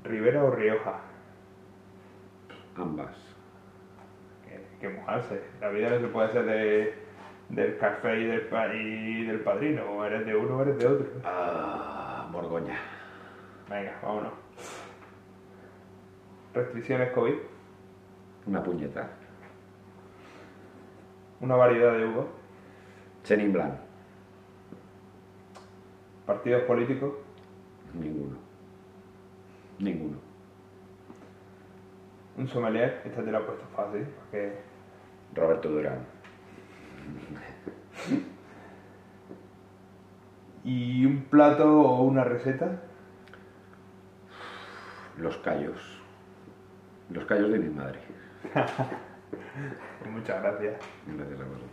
Ribera o Rioja. Ambas. Que mojarse. La vida no se puede hacer de, del café y del, pa- y del padrino. O eres de uno o eres de otro. Ah, Borgoña. Venga, vámonos. Restricciones COVID. Una puñeta. Una variedad de uva. Chenin Blanc. Partidos políticos. Ninguno. Ninguno. Un sommelier. Esta te la he puesto fácil. Porque Roberto Durán. ¿Y un plato o una receta? Los callos. Los callos de mi madre. Pues Muchas gracias. Gracias a vosotros.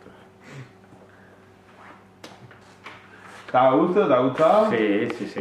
¿Te ha gustado? Sí, sí, sí.